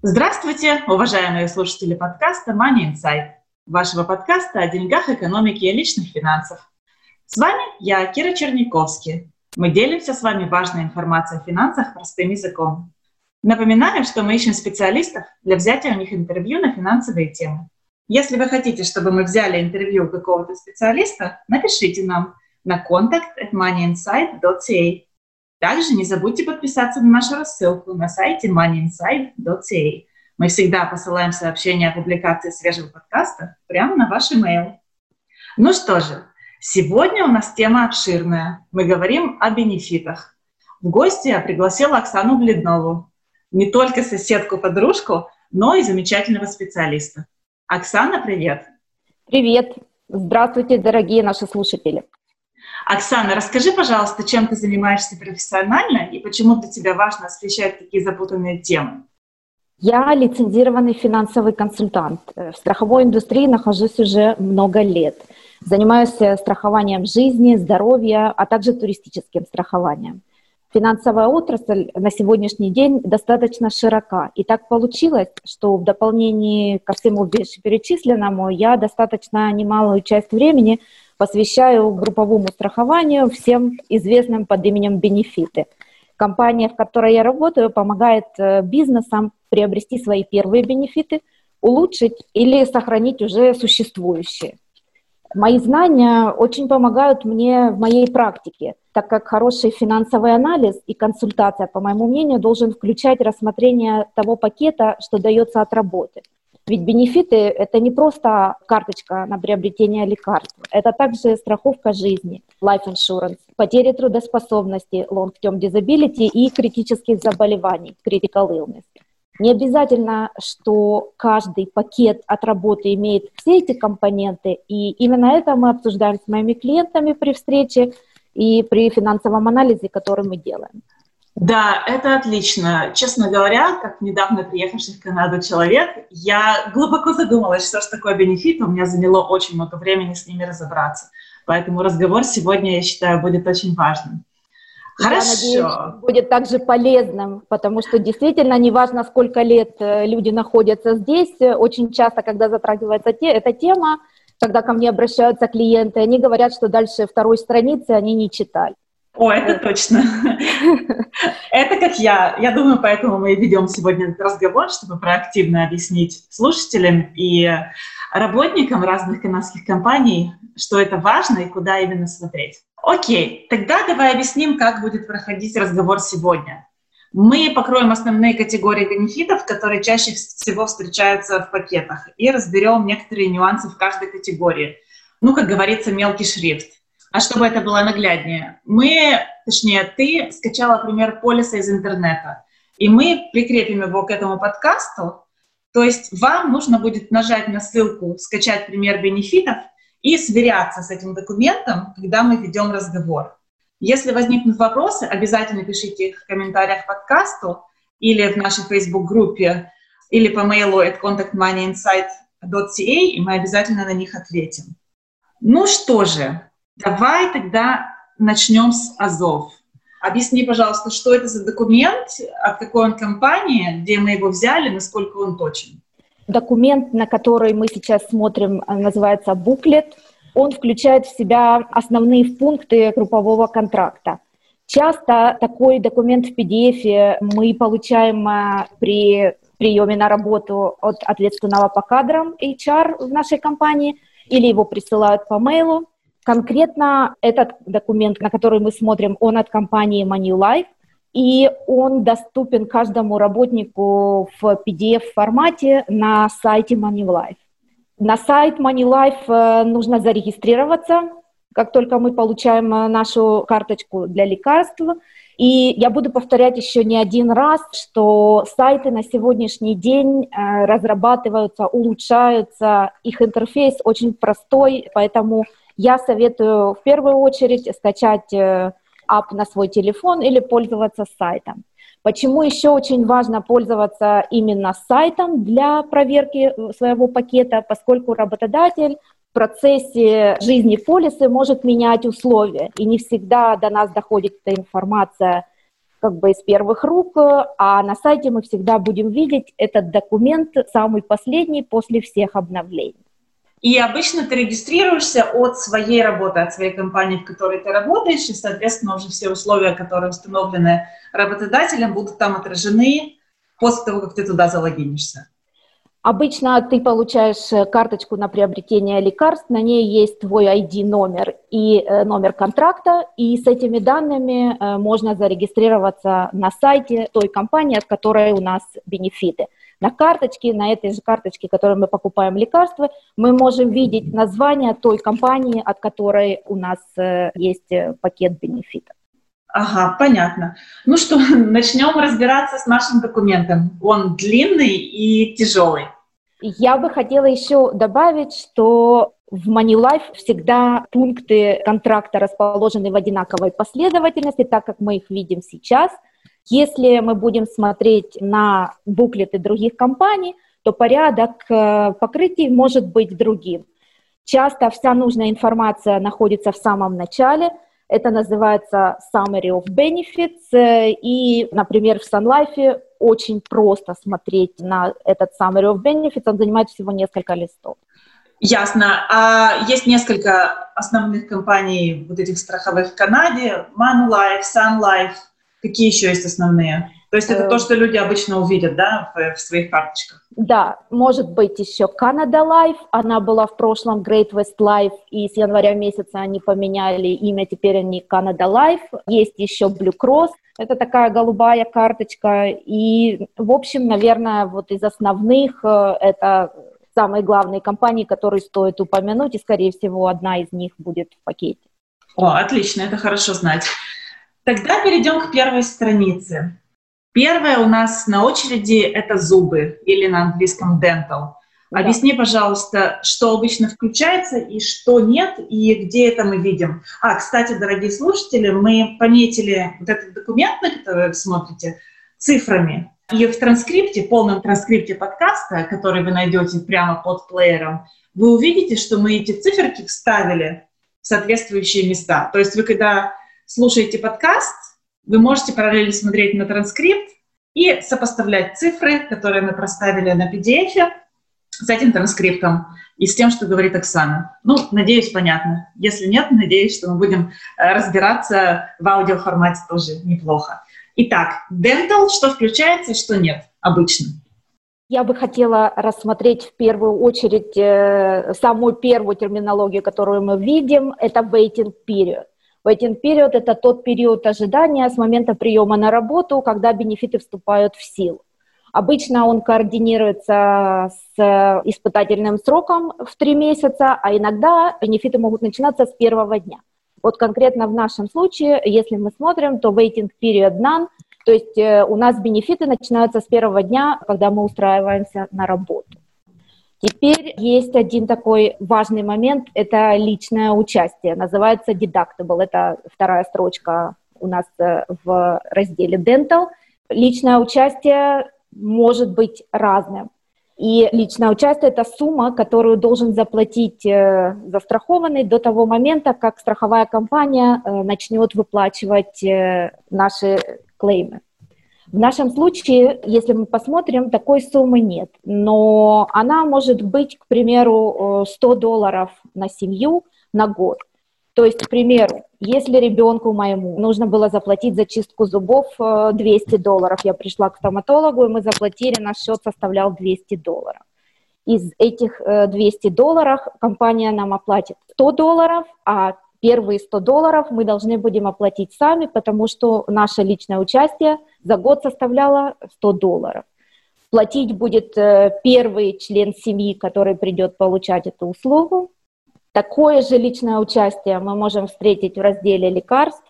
Здравствуйте, уважаемые слушатели подкаста Money Insight, вашего подкаста о деньгах, экономике и личных финансах. С вами я, Кира Черниковский. Мы делимся с вами важной информацией о финансах простым языком. Напоминаю, что мы ищем специалистов для взятия у них интервью на финансовые темы. Если вы хотите, чтобы мы взяли интервью у какого-то специалиста, напишите нам на contact at moneyinsight.ca также не забудьте подписаться на нашу рассылку на сайте moneyinsight.ca. Мы всегда посылаем сообщения о публикации свежего подкаста прямо на ваш email. Ну что же, сегодня у нас тема обширная. Мы говорим о бенефитах. В гости я пригласила Оксану Бледнову, не только соседку-подружку, но и замечательного специалиста. Оксана, привет! Привет! Здравствуйте, дорогие наши слушатели! Оксана, расскажи, пожалуйста, чем ты занимаешься профессионально и почему для тебя важно освещать такие запутанные темы? Я лицензированный финансовый консультант. В страховой индустрии нахожусь уже много лет. Занимаюсь страхованием жизни, здоровья, а также туристическим страхованием. Финансовая отрасль на сегодняшний день достаточно широка. И так получилось, что в дополнение ко всему перечисленному я достаточно немалую часть времени посвящаю групповому страхованию всем известным под именем бенефиты. Компания, в которой я работаю, помогает э, бизнесам приобрести свои первые бенефиты, улучшить или сохранить уже существующие. Мои знания очень помогают мне в моей практике, так как хороший финансовый анализ и консультация, по моему мнению, должен включать рассмотрение того пакета, что дается от работы – ведь бенефиты – это не просто карточка на приобретение лекарств, это также страховка жизни, life insurance, потери трудоспособности, long-term disability и критических заболеваний, critical illness. Не обязательно, что каждый пакет от работы имеет все эти компоненты, и именно это мы обсуждаем с моими клиентами при встрече и при финансовом анализе, который мы делаем. Да, это отлично. Честно говоря, как недавно приехавший в Канаду человек, я глубоко задумалась, что же такое бенефит. У меня заняло очень много времени с ними разобраться. Поэтому разговор сегодня, я считаю, будет очень важным. Хорошо. Я надеюсь, будет также полезным, потому что действительно неважно, сколько лет э, люди находятся здесь, очень часто, когда затрагивается те, эта тема, когда ко мне обращаются клиенты, они говорят, что дальше второй страницы они не читали. О, это точно. Это как я. Я думаю, поэтому мы ведем сегодня этот разговор, чтобы проактивно объяснить слушателям и работникам разных канадских компаний, что это важно и куда именно смотреть. Окей, тогда давай объясним, как будет проходить разговор сегодня. Мы покроем основные категории бенефитов, которые чаще всего встречаются в пакетах, и разберем некоторые нюансы в каждой категории. Ну, как говорится, мелкий шрифт. А чтобы это было нагляднее, мы, точнее, ты скачала пример полиса из интернета, и мы прикрепим его к этому подкасту. То есть вам нужно будет нажать на ссылку «Скачать пример бенефитов» и сверяться с этим документом, когда мы ведем разговор. Если возникнут вопросы, обязательно пишите их в комментариях к подкасту или в нашей Facebook-группе, или по мейлу at contactmoneyinsight.ca, и мы обязательно на них ответим. Ну что же, Давай тогда начнем с Азов. Объясни, пожалуйста, что это за документ, от какой он компании, где мы его взяли, насколько он точен. Документ, на который мы сейчас смотрим, называется буклет. Он включает в себя основные пункты группового контракта. Часто такой документ в PDF мы получаем э, при приеме на работу от ответственного по кадрам HR в нашей компании или его присылают по мейлу. Конкретно этот документ, на который мы смотрим, он от компании Manulife, и он доступен каждому работнику в PDF-формате на сайте Manulife. На сайт Manulife э, нужно зарегистрироваться, как только мы получаем э, нашу карточку для лекарств, И я буду повторять еще не один раз, что сайты на сегодняшний день э, разрабатываются, улучшаются, их интерфейс очень простой, поэтому я советую в первую очередь скачать э, ап на свой телефон или пользоваться сайтом. Почему еще очень важно пользоваться именно сайтом для проверки э, своего пакета, поскольку работодатель в процессе жизни полисы может менять условия, и не всегда до нас доходит эта информация как бы из первых рук, а на сайте мы всегда будем видеть этот документ самый последний после всех обновлений. И обычно ты регистрируешься от своей работы, от своей компании, в которой ты работаешь, и, соответственно, уже все условия, которые установлены работодателем, будут там отражены после того, как ты туда залогинишься. Обычно ты получаешь э, карточку на приобретение лекарств, на ней есть твой ID-номер и э, номер контракта, и с этими данными э, можно зарегистрироваться на сайте той компании, от которой у нас бенефиты. На карточке, на этой же карточке, которой мы покупаем лекарства, мы можем видеть название той компании, от которой у нас есть пакет бенефитов. Ага, понятно. Ну что, начнем разбираться с нашим документом. Он длинный и тяжелый. Я бы хотела еще добавить, что в MoneyLife всегда пункты контракта расположены в одинаковой последовательности, так как мы их видим сейчас. Если мы будем смотреть на буклеты других компаний, то порядок э, покрытий может быть другим. Часто вся нужная информация находится в самом начале. Это называется Summary of Benefits. Э, и, например, в Sun Life очень просто смотреть на этот summary of benefits, он занимает всего несколько листов. Ясно. А есть несколько основных компаний вот этих страховых в Канаде. Manulife, Sun Life. Какие еще есть основные? То есть это то, э, что люди обычно увидят, да, в, в своих карточках? Да, может быть еще Canada Life, она была в прошлом Great West Life, и с января месяца они поменяли имя, теперь они Canada Life. Есть еще Blue Cross, это такая голубая карточка, и, в общем, наверное, вот из основных э, это самые главные компании, которые стоит упомянуть, и, скорее всего, одна из них будет в пакете. О, отлично, это хорошо знать. Тогда перейдем к первой странице. Первое у нас на очереди — это зубы, или на английском dental. Да. Объясни, пожалуйста, что обычно включается и что нет, и где это мы видим. А, кстати, дорогие слушатели, мы пометили вот этот документ, на который вы смотрите, цифрами. И в транскрипте, полном транскрипте подкаста, который вы найдете прямо под плеером, вы увидите, что мы эти циферки вставили в соответствующие места. То есть вы, когда слушаете подкаст, вы можете параллельно смотреть на транскрипт и сопоставлять цифры, которые мы проставили на PDF с этим транскриптом и с тем, что говорит Оксана. Ну, надеюсь, понятно. Если нет, надеюсь, что мы будем э, разбираться в аудиоформате тоже неплохо. Итак, dental, что включается, что нет обычно? Я бы хотела рассмотреть в первую очередь э, самую первую терминологию, которую мы видим, это waiting period. Waiting period – это тот период ожидания с момента приема на работу, когда бенефиты вступают в силу. Обычно он координируется с испытательным сроком в три месяца, а иногда бенефиты могут начинаться с первого дня. Вот конкретно в нашем случае, если мы смотрим, то waiting period none, то есть э, у нас бенефиты начинаются с первого дня, когда мы устраиваемся на работу. Теперь есть один такой важный момент, это личное участие, называется deductible, это вторая строчка у нас э, в разделе dental. Личное участие может быть разным. И личное участие – это сумма, которую должен заплатить э, застрахованный до того момента, как страховая компания э, начнет выплачивать наши клеймы. В нашем случае, если мы посмотрим, такой суммы нет, но она может быть, к примеру, 100 э, долларов на семью на год. То есть, к примеру, если ребенку моему нужно было заплатить за чистку зубов 200 э, долларов, я пришла к стоматологу, и мы заплатили, наш счет составлял 200 долларов. Из этих 200 э, долларов компания нам оплатит 100 долларов, а первые 100 долларов мы должны будем оплатить сами, потому что наше личное участие за год составляло 100 долларов. Платить будет э, первый член семьи, который придет получать эту услугу. Такое же личное участие мы можем встретить в разделе лекарств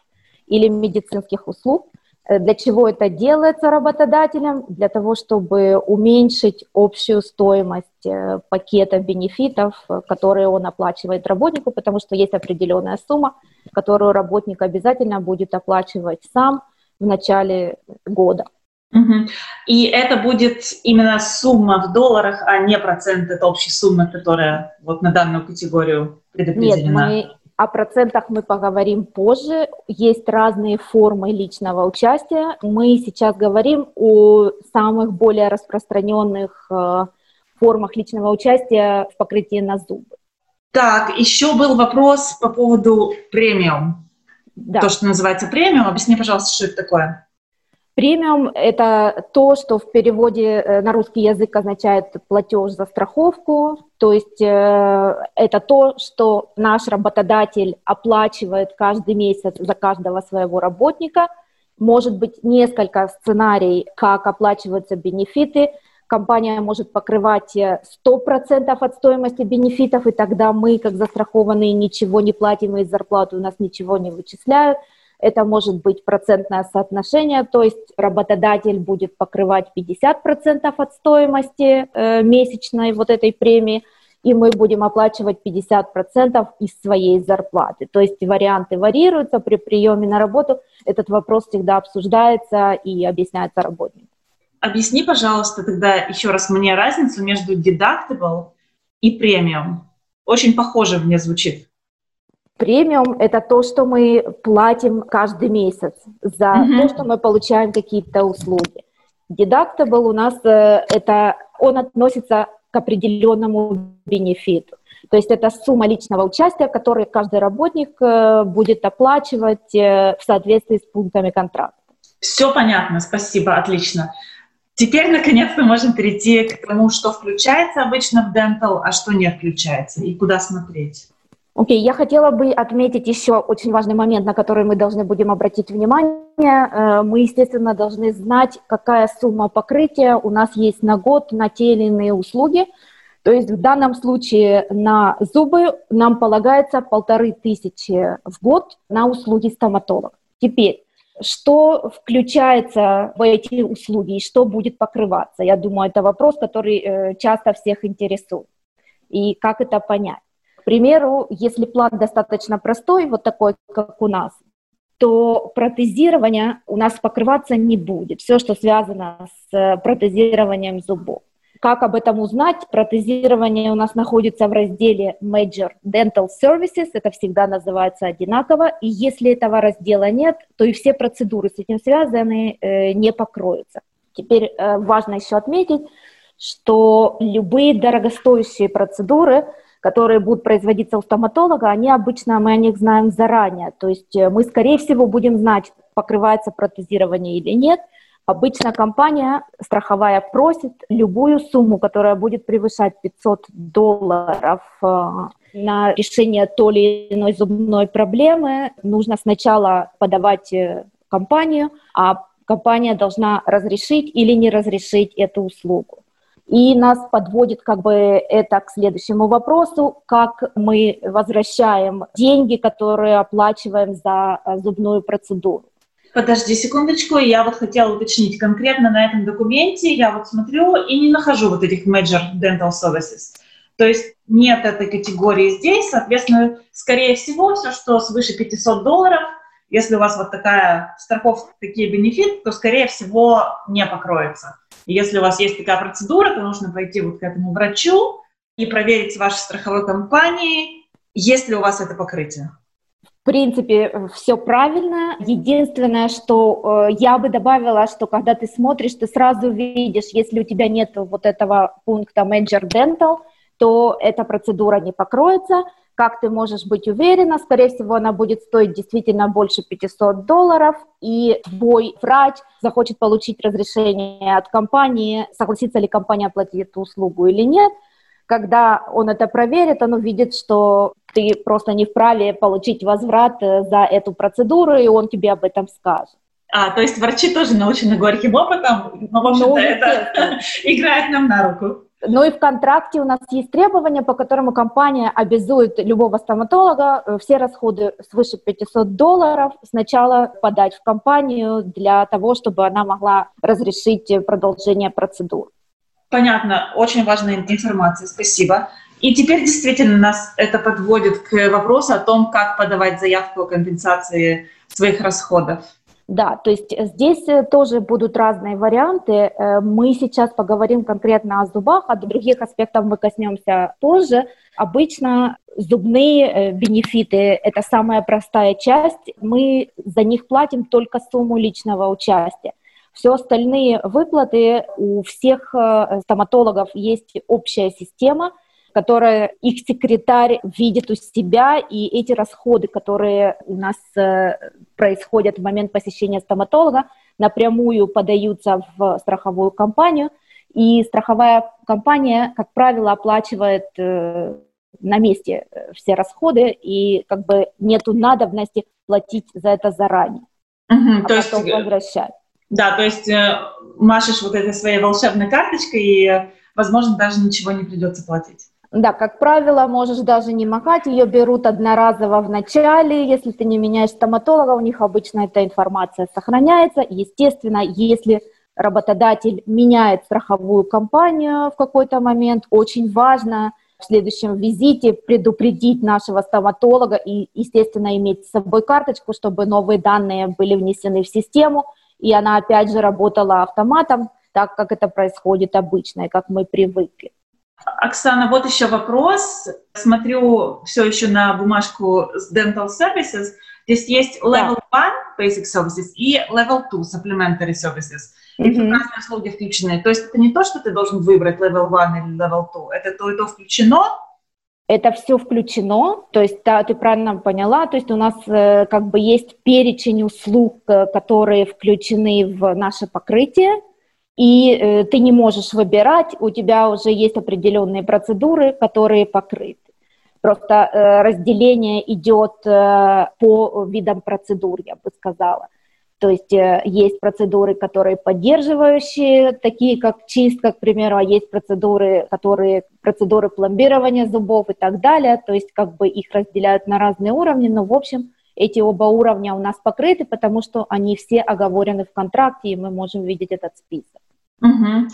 или медицинских услуг. Э, для чего это делается работодателем? Для того, чтобы уменьшить общую стоимость э, пакета бенефитов, э, которые он оплачивает работнику, потому что есть определенная сумма, которую работник обязательно будет оплачивать сам в начале года. Угу. И это будет именно сумма в долларах, а не процент от общей суммы, которая вот на данную категорию предопределена. Нет, мы о процентах мы поговорим позже. Есть разные формы личного участия. Мы сейчас говорим о самых более распространенных э, формах личного участия в покрытии на зубы. Так, еще был вопрос по поводу премиум. Да. То, что называется премиум. Объясни, пожалуйста, что это такое. Премиум – это то, что в переводе э, на русский язык означает платеж за страховку, то есть э, это то, что наш работодатель оплачивает каждый месяц за каждого своего работника. Может быть несколько сценарий, как оплачиваются бенефиты. Компания может покрывать 100% э, от стоимости бенефитов, и тогда мы, как застрахованные, ничего не платим, из зарплаты у нас ничего не вычисляют – это может быть процентное соотношение, то есть работодатель будет покрывать 50% от стоимости э, месячной вот этой премии, и мы будем оплачивать 50% из своей зарплаты. То есть варианты варьируются при приеме на работу. Этот вопрос всегда обсуждается и объясняется работнику. Объясни, пожалуйста, тогда еще раз мне разницу между deductible и премиум. Очень похоже мне звучит. Премиум – это то, что мы платим каждый месяц за mm-hmm. то, что мы получаем какие-то услуги. Deductible у нас э, это он относится к определенному бенефиту. То есть это сумма личного участия, которую каждый работник э, будет оплачивать э, в соответствии с пунктами контракта. Все понятно, спасибо, отлично. Теперь, наконец-то, можем перейти к тому, что включается обычно в Dental, а что не включается, и куда смотреть. Окей, okay, я хотела бы отметить еще очень важный момент, на который мы должны будем обратить внимание. Э, мы, естественно, должны знать, какая сумма покрытия у нас есть на год на те или иные услуги. То есть в данном случае на зубы нам полагается полторы тысячи в год на услуги стоматолога. Теперь, что включается в эти услуги и что будет покрываться? Я думаю, это вопрос, который э, часто всех интересует. И как это понять? Примеру, если план достаточно простой, вот такой, как у нас, то протезирование у нас покрываться не будет. Все, что связано с э, протезированием зубов. Как об этом узнать? Протезирование у нас находится в разделе Major Dental Services, это всегда называется одинаково, и если этого раздела нет, то и все процедуры с этим связаны э, не покроются. Теперь э, важно еще отметить, что любые дорогостоящие процедуры – которые будут производиться у стоматолога, они обычно, мы о них знаем заранее. То есть э, мы, скорее всего, будем знать, покрывается протезирование или нет. Обычно компания страховая просит любую сумму, которая будет превышать 500 долларов э, на решение той или иной зубной проблемы. Нужно сначала подавать э, компанию, а компания должна разрешить или не разрешить эту услугу. И нас подводит как бы это к следующему вопросу, как мы возвращаем деньги, которые оплачиваем за э, зубную процедуру. Подожди секундочку, я вот хотела уточнить конкретно на этом документе, я вот смотрю и не нахожу вот этих major dental services. То есть нет этой категории здесь, соответственно, скорее всего, все, что свыше 500 долларов, если у вас вот такая страховка, такие бенефиты, то, скорее всего, не покроется. И если у вас есть такая процедура, то нужно пойти вот к этому врачу и проверить с вашей страховой компанией, есть ли у вас это покрытие. В принципе, все правильно. Единственное, что э, я бы добавила, что когда ты смотришь, ты сразу видишь, если у тебя нет вот этого пункта Major Dental, то эта процедура не покроется. Как ты можешь быть уверена? Скорее всего, она будет стоить действительно больше 500 долларов, и твой врач захочет получить разрешение от компании, согласится ли компания оплатить эту услугу или нет. Когда он это проверит, он увидит, что ты просто не вправе получить возврат э, за эту процедуру, и он тебе об этом скажет. А, то есть врачи тоже научены горьким опытом, но, в общем-то, ну, это играет нам на руку. Ну и в контракте у нас есть требования, по которому компания обязует любого стоматолога э, все расходы свыше 500 долларов сначала подать в компанию для того, чтобы она могла разрешить продолжение процедур. Понятно, очень важная информация, спасибо. И теперь действительно нас это подводит к вопросу о том, как подавать заявку о компенсации своих расходов. Да, то есть здесь э, тоже будут разные варианты. Э, мы сейчас поговорим конкретно о зубах, а других аспектов мы коснемся позже. Обычно зубные э, бенефиты – это самая простая часть. Мы за них платим только сумму личного участия. Все остальные выплаты у всех стоматологов есть общая система – которое их секретарь видит у себя, и эти расходы, которые у нас э, происходят в момент посещения стоматолога, напрямую подаются в страховую компанию, и страховая компания, как правило, оплачивает э, на месте э, все расходы, и как бы нету надобности платить за это заранее, угу, а то потом есть, возвращать. Да, то есть машешь вот этой своей волшебной карточкой, и, возможно, даже ничего не придется платить. Да, как правило, можешь даже не махать, ее берут одноразово в начале, если ты не меняешь стоматолога, у них обычно эта информация сохраняется. Естественно, если работодатель меняет страховую компанию в какой-то момент, очень важно в следующем визите предупредить нашего стоматолога и, естественно, иметь с собой карточку, чтобы новые данные были внесены в систему, и она опять же работала автоматом, так как это происходит обычно и как мы привыкли. Оксана, вот еще вопрос. Смотрю все еще на бумажку с Dental Services. Здесь есть Level да. 1 Basic Services и Level 2 Supplementary Services. Mm-hmm. И разные услуги включены. То есть это не то, что ты должен выбрать Level 1 или Level 2. Это то и то включено, это все включено, то есть да, ты правильно поняла, то есть у нас э, как бы есть перечень услуг, э, которые включены в наше покрытие, и э, ты не можешь выбирать, у тебя уже есть определенные процедуры, которые покрыты. Просто э, разделение идет э, по видам процедур, я бы сказала. То есть э, есть процедуры, которые поддерживающие, такие как чистка, к примеру, а есть процедуры, которые процедуры пломбирования зубов и так далее. То есть как бы их разделяют на разные уровни, но в общем эти оба уровня у нас покрыты, потому что они все оговорены в контракте, и мы можем видеть этот список. Угу.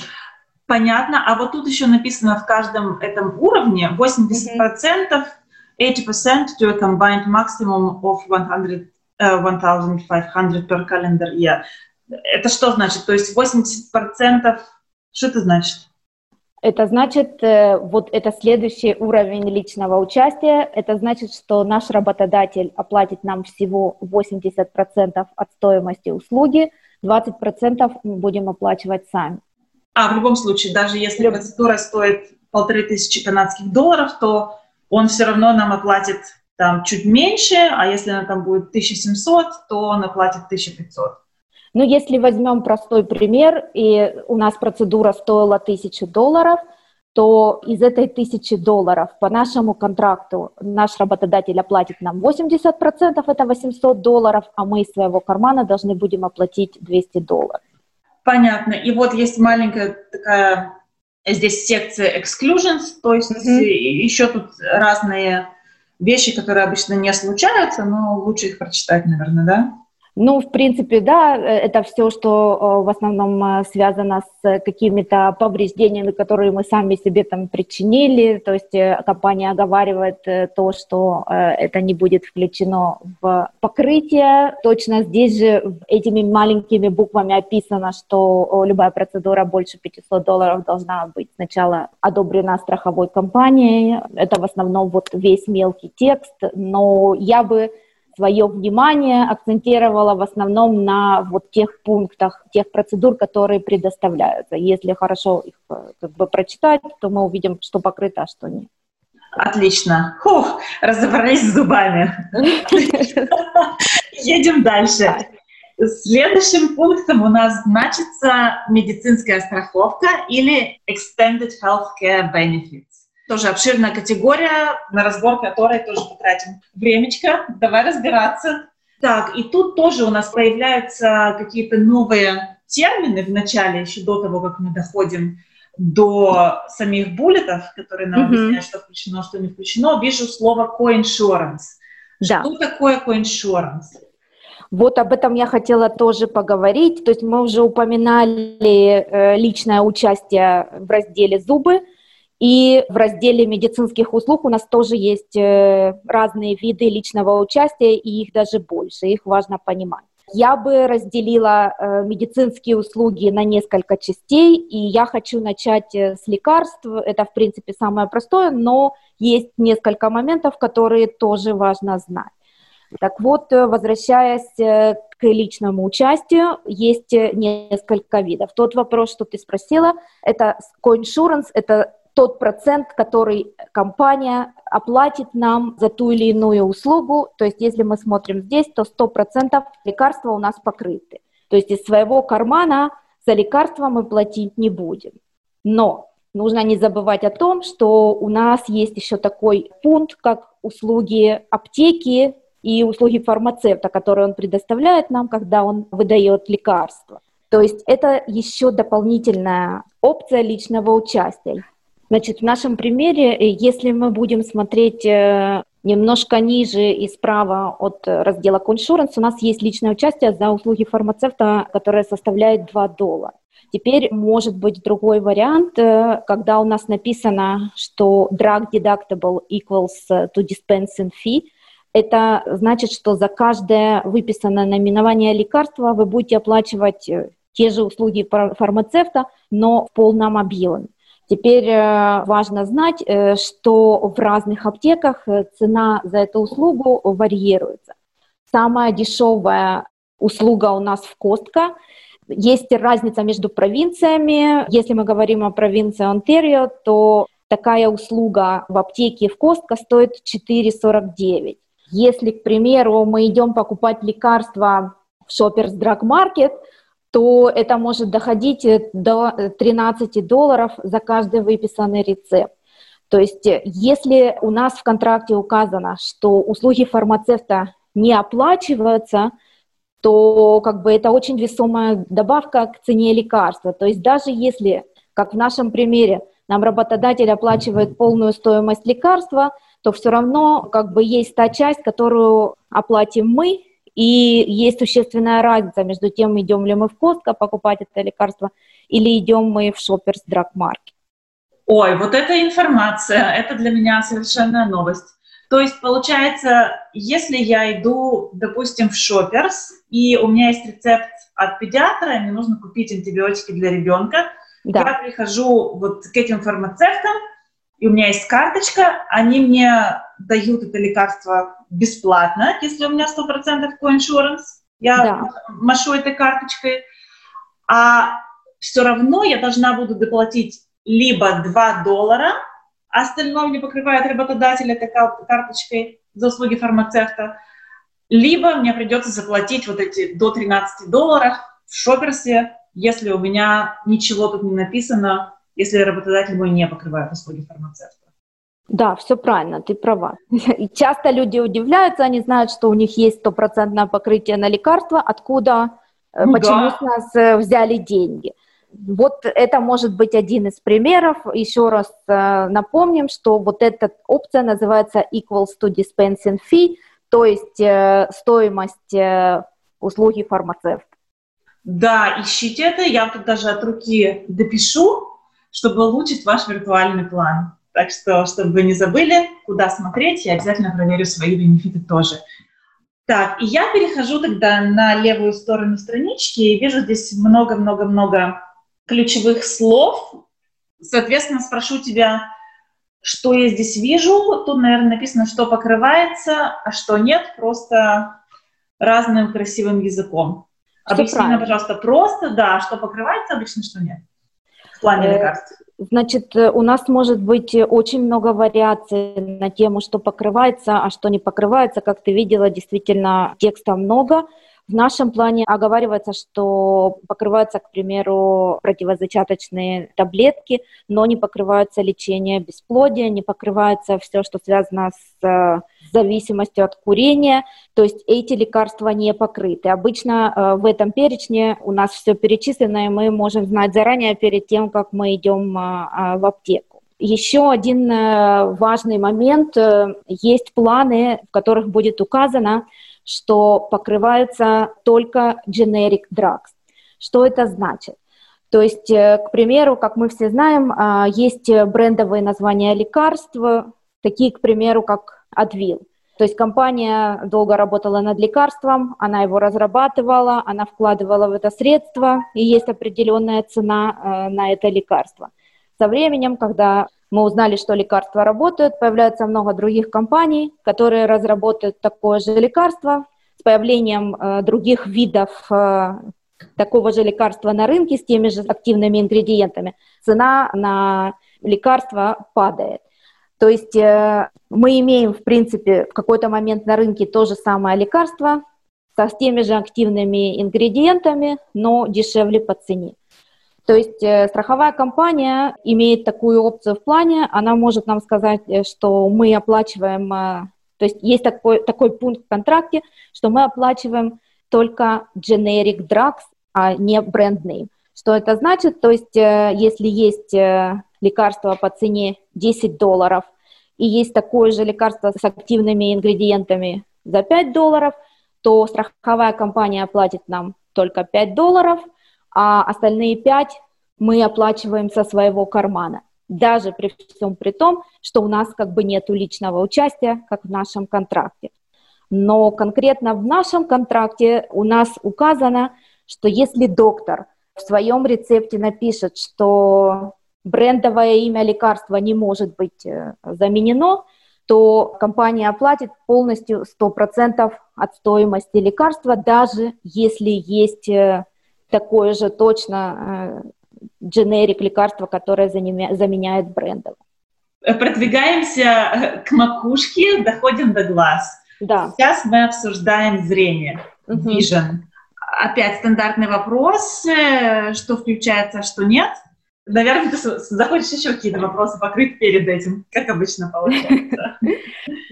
Понятно. А вот тут еще написано в каждом этом уровне 80%, mm-hmm. 80% to a combined maximum of 100, uh, 1500 per calendar year. Это что значит? То есть 80%, что это значит? Это значит, э, вот это следующий уровень личного участия. Это значит, что наш работодатель оплатит нам всего 80% от стоимости услуги, 20% мы будем оплачивать сами. А в любом случае, даже если процедура стоит полторы тысячи канадских долларов, то он все равно нам оплатит там чуть меньше, а если она там будет 1700, то он оплатит 1500. Ну, если возьмем простой пример, и у нас процедура стоила 1000 долларов, то из этой тысячи долларов по нашему контракту наш работодатель оплатит нам 80%, это 800 долларов, а мы из своего кармана должны будем оплатить 200 долларов. Понятно. И вот есть маленькая такая здесь секция exclusions, то есть mm-hmm. еще тут разные вещи, которые обычно не случаются, но лучше их прочитать, наверное, да? Ну, в принципе, да, э, это все, что э, в основном э, связано с какими-то повреждениями, которые мы сами себе там причинили. То есть компания оговаривает то, что это не будет включено в покрытие. Точно здесь же этими маленькими буквами описано, что любая процедура больше 500 долларов должна быть сначала одобрена страховой компанией. Это в основном вот весь мелкий текст, но я бы свое внимание акцентировала в основном на вот тех пунктах, тех процедур, которые предоставляются. Если хорошо их э, как бы прочитать, то мы увидим, что покрыто, а что нет. Отлично. Фух, разобрались с зубами. Едем дальше. Следующим пунктом у нас значится медицинская страховка или Extended Healthcare Benefits. Тоже обширная категория, на разбор которой тоже потратим времечко. Давай разбираться. Так, и тут тоже у нас появляются какие-то новые термины в начале, еще до того, как мы доходим до самих буллетов, которые нам mm-hmm. объясняют, что включено, что не включено, вижу слово coinsurance. Да. Что такое coinsurance? Вот об этом я хотела тоже поговорить. То есть мы уже упоминали э, личное участие в разделе «Зубы», и в разделе медицинских услуг у нас тоже есть э, разные виды личного участия, и их даже больше, их важно понимать. Я бы разделила э, медицинские услуги на несколько частей, и я хочу начать э, с лекарств. Это, в принципе, самое простое, но есть несколько моментов, которые тоже важно знать. Так вот, возвращаясь к личному участию, есть несколько видов. Тот вопрос, что ты спросила, это coinsurance, это тот процент, который компания оплатит нам за ту или иную услугу. То есть если мы смотрим здесь, то 100% лекарства у нас покрыты. То есть из своего кармана за лекарства мы платить не будем. Но нужно не забывать о том, что у нас есть еще такой пункт, как услуги аптеки и услуги фармацевта, которые он предоставляет нам, когда он выдает лекарства. То есть это еще дополнительная опция личного участия. Значит, в нашем примере, э, если мы будем смотреть э, немножко ниже и справа от раздела Consurance, у нас есть личное участие за услуги фармацевта, которое составляет 2 доллара. Теперь может быть другой вариант, э, когда у нас написано, что drug deductible equals to dispensing fee. Это значит, что за каждое выписанное наименование лекарства вы будете оплачивать те же услуги фармацевта, но в полном объеме. Теперь э, важно знать, э, что в разных аптеках э, цена за эту услугу варьируется. Самая дешевая услуга у нас в Костка. Есть разница между провинциями. Если мы говорим о провинции Онтарио, то такая услуга в аптеке в Костка стоит 4,49. Если, к примеру, мы идем покупать лекарства в Shoppers Drug Market – то это может доходить э, до 13 э, долларов за каждый выписанный рецепт. То есть э, если у нас в контракте указано, что услуги фармацевта не оплачиваются, то как бы это очень весомая добавка к цене лекарства. То есть даже если, как в нашем примере, нам работодатель оплачивает полную стоимость лекарства, то все равно как бы есть та часть, которую оплатим мы, и есть существенная разница между тем, идем ли мы в Костко покупать это лекарство или идем мы в Shoppers Drug Market. Ой, вот эта информация, это для меня совершенная новость. То есть, получается, если я иду, допустим, в Shoppers, и у меня есть рецепт от педиатра, мне нужно купить антибиотики для ребенка, да. я прихожу вот к этим фармацевтам, и у меня есть карточка, они мне дают это лекарство бесплатно, если у меня 100% коиншуранс, я да. машу этой карточкой, а все равно я должна буду доплатить либо 2 доллара, а остальное мне покрывает работодатель этой карточкой за услуги фармацевта, либо мне придется заплатить вот эти до 13 долларов в шоперсе, если у меня ничего тут не написано, если работодатель мой не покрывает услуги фармацевта. Да, все правильно, ты права. И часто люди удивляются, они знают, что у них есть стопроцентное покрытие на лекарства, откуда, э, ну, почему да. с нас э, взяли деньги. Вот это может быть один из примеров. Еще раз э, напомним, что вот эта опция называется equals to dispensing fee, то есть стоимость услуги фармацевта. Да, ищите это, я тут даже от руки допишу, чтобы улучшить ваш виртуальный план. Так что, чтобы вы не забыли, куда смотреть, я обязательно проверю свои бенефиты тоже. Так, и я перехожу тогда на левую сторону странички и вижу здесь много-много-много ключевых слов. Соответственно, спрошу тебя, что я здесь вижу. Тут, наверное, написано, что покрывается, а что нет, просто разным красивым языком. Объясни мне, пожалуйста, просто, да, что покрывается, обычно что нет в плане лекарств. Значит, э, у нас может быть э, очень много вариаций на тему, что покрывается, а что не покрывается. Как ты видела, действительно текста много. В нашем плане оговаривается, что покрываются, к примеру, противозачаточные таблетки, но не покрываются лечение бесплодия, не покрывается все, что связано с э, зависимостью от курения, то есть эти лекарства не покрыты. Обычно э, в этом перечне у нас все перечислено, и мы можем знать заранее перед тем, как мы идем э, в аптеку. Еще один важный момент. Есть планы, в которых будет указано, что покрываются только generic drugs. Что это значит? То есть, э, к примеру, как мы все знаем, а, есть брендовые названия лекарств, такие, к примеру, как Advil. То есть компания долго работала над лекарством, она его разрабатывала, она вкладывала в это средство, и есть определенная цена э, на это лекарство. Со временем, когда мы узнали, что лекарства работают, появляется много других компаний, которые разработают такое же лекарство. С появлением э, других видов э, такого же лекарства на рынке с теми же активными ингредиентами, цена на лекарство падает. То есть э, мы имеем, в принципе, в какой-то момент на рынке то же самое лекарство со теми же активными ингредиентами, но дешевле по цене. То есть э, страховая компания имеет такую опцию в плане, она может нам сказать, э, что мы оплачиваем, э, то есть есть такой, такой пункт в контракте, что мы оплачиваем только generic drugs, а не бренд name. Что это значит? То есть если есть лекарство по цене 10 долларов и есть такое же лекарство с активными ингредиентами за 5 долларов, то страховая компания платит нам только 5 долларов – а остальные пять мы оплачиваем со своего кармана. Даже при всем при том, что у нас как бы нет личного участия, как в нашем контракте. Но конкретно в нашем контракте у нас указано, что если доктор в своем рецепте напишет, что брендовое имя лекарства не может быть э, заменено, то компания оплатит полностью 100% от стоимости лекарства, даже если есть э, такое же точно дженерик э, лекарство, которое заменяет брендовое. Продвигаемся э, к макушке, доходим до глаз. Да. Сейчас мы обсуждаем зрение, угу. vision. Опять стандартный вопрос, э, что включается, что нет – Наверное, ты захочешь еще какие-то вопросы покрыть перед этим, как обычно получается.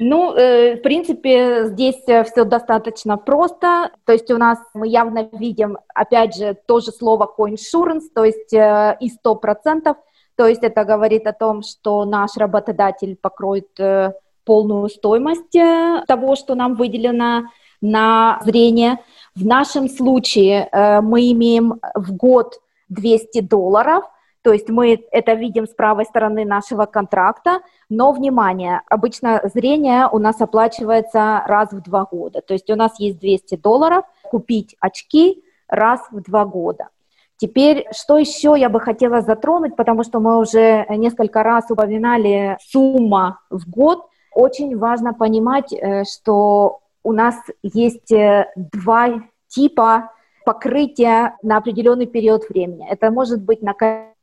Ну, э, в принципе, здесь э, все достаточно просто. То есть у нас мы явно видим, опять же, тоже слово co-insurance, то есть э, и 100%. То есть это говорит о том, что наш работодатель покроет полную стоимость того, что нам выделено на зрение. В нашем случае мы имеем в год 200 долларов – то есть мы это видим с правой стороны нашего контракта, но, внимание, обычно зрение у нас оплачивается раз в два года. То есть у нас есть 200 долларов, купить очки раз в два года. Теперь, что еще я бы хотела затронуть, потому что мы уже несколько раз упоминали сумма в год. Очень важно понимать, э, что у нас есть э, два типа покрытия на определенный период времени. Это может быть на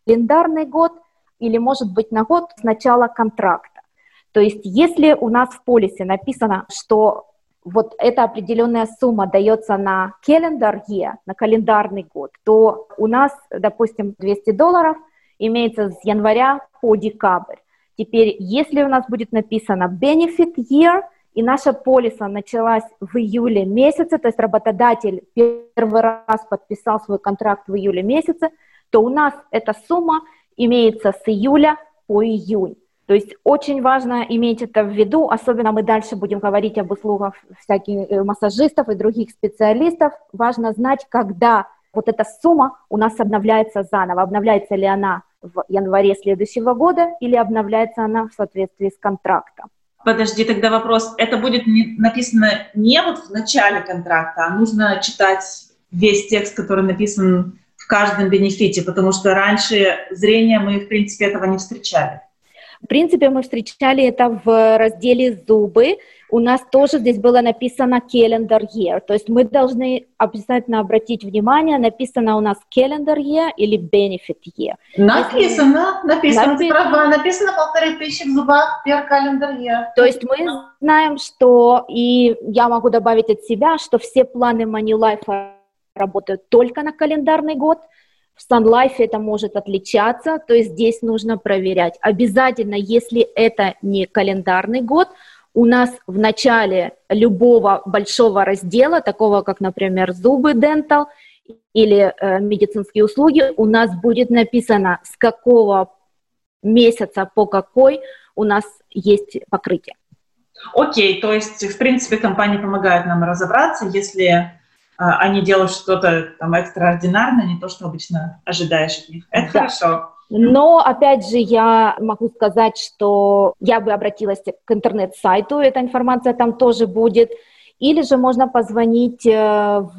календарный год или, может быть, на год с начала контракта. То есть если у нас в полисе написано, что вот эта определенная сумма дается на calendar year, на календарный год, то у нас, допустим, 200 долларов имеется с января по декабрь. Теперь, если у нас будет написано benefit year, и наша полиса началась в июле месяце, то есть работодатель первый раз подписал свой контракт в июле месяце, то у нас эта сумма имеется с июля по июнь. То есть очень важно иметь это в виду, особенно мы дальше будем говорить об услугах всяких э, массажистов и других специалистов. Важно знать, когда вот эта сумма у нас обновляется заново. Обновляется ли она в январе следующего года или обновляется она в соответствии с контрактом. Подожди, тогда вопрос. Это будет написано не вот в начале контракта, а нужно читать весь текст, который написан каждом бенефите, потому что раньше зрение мы, в принципе, этого не встречали. В принципе, мы встречали это в разделе «Зубы». У нас тоже здесь было написано calendar year, то есть мы должны обязательно обратить внимание, написано у нас calendar year или benefit year. Написано, написано, написано, права, написано полторы тысячи в зубах per calendar year. То есть мы знаем, что, и я могу добавить от себя, что все планы Money Life работают только на календарный год, в Life это может отличаться, то есть здесь нужно проверять. Обязательно, если это не календарный год, у нас в начале любого большого раздела, такого как, например, зубы, dental или э, медицинские услуги, у нас будет написано, с какого месяца по какой у нас есть покрытие. Окей, то есть, в принципе, компания помогает нам разобраться, если а, они делают что-то там экстраординарное, не то, что обычно ожидаешь от них. Это да. хорошо. Но, опять же, я могу сказать, что я бы обратилась к интернет-сайту, эта информация там тоже будет. Или же можно позвонить э,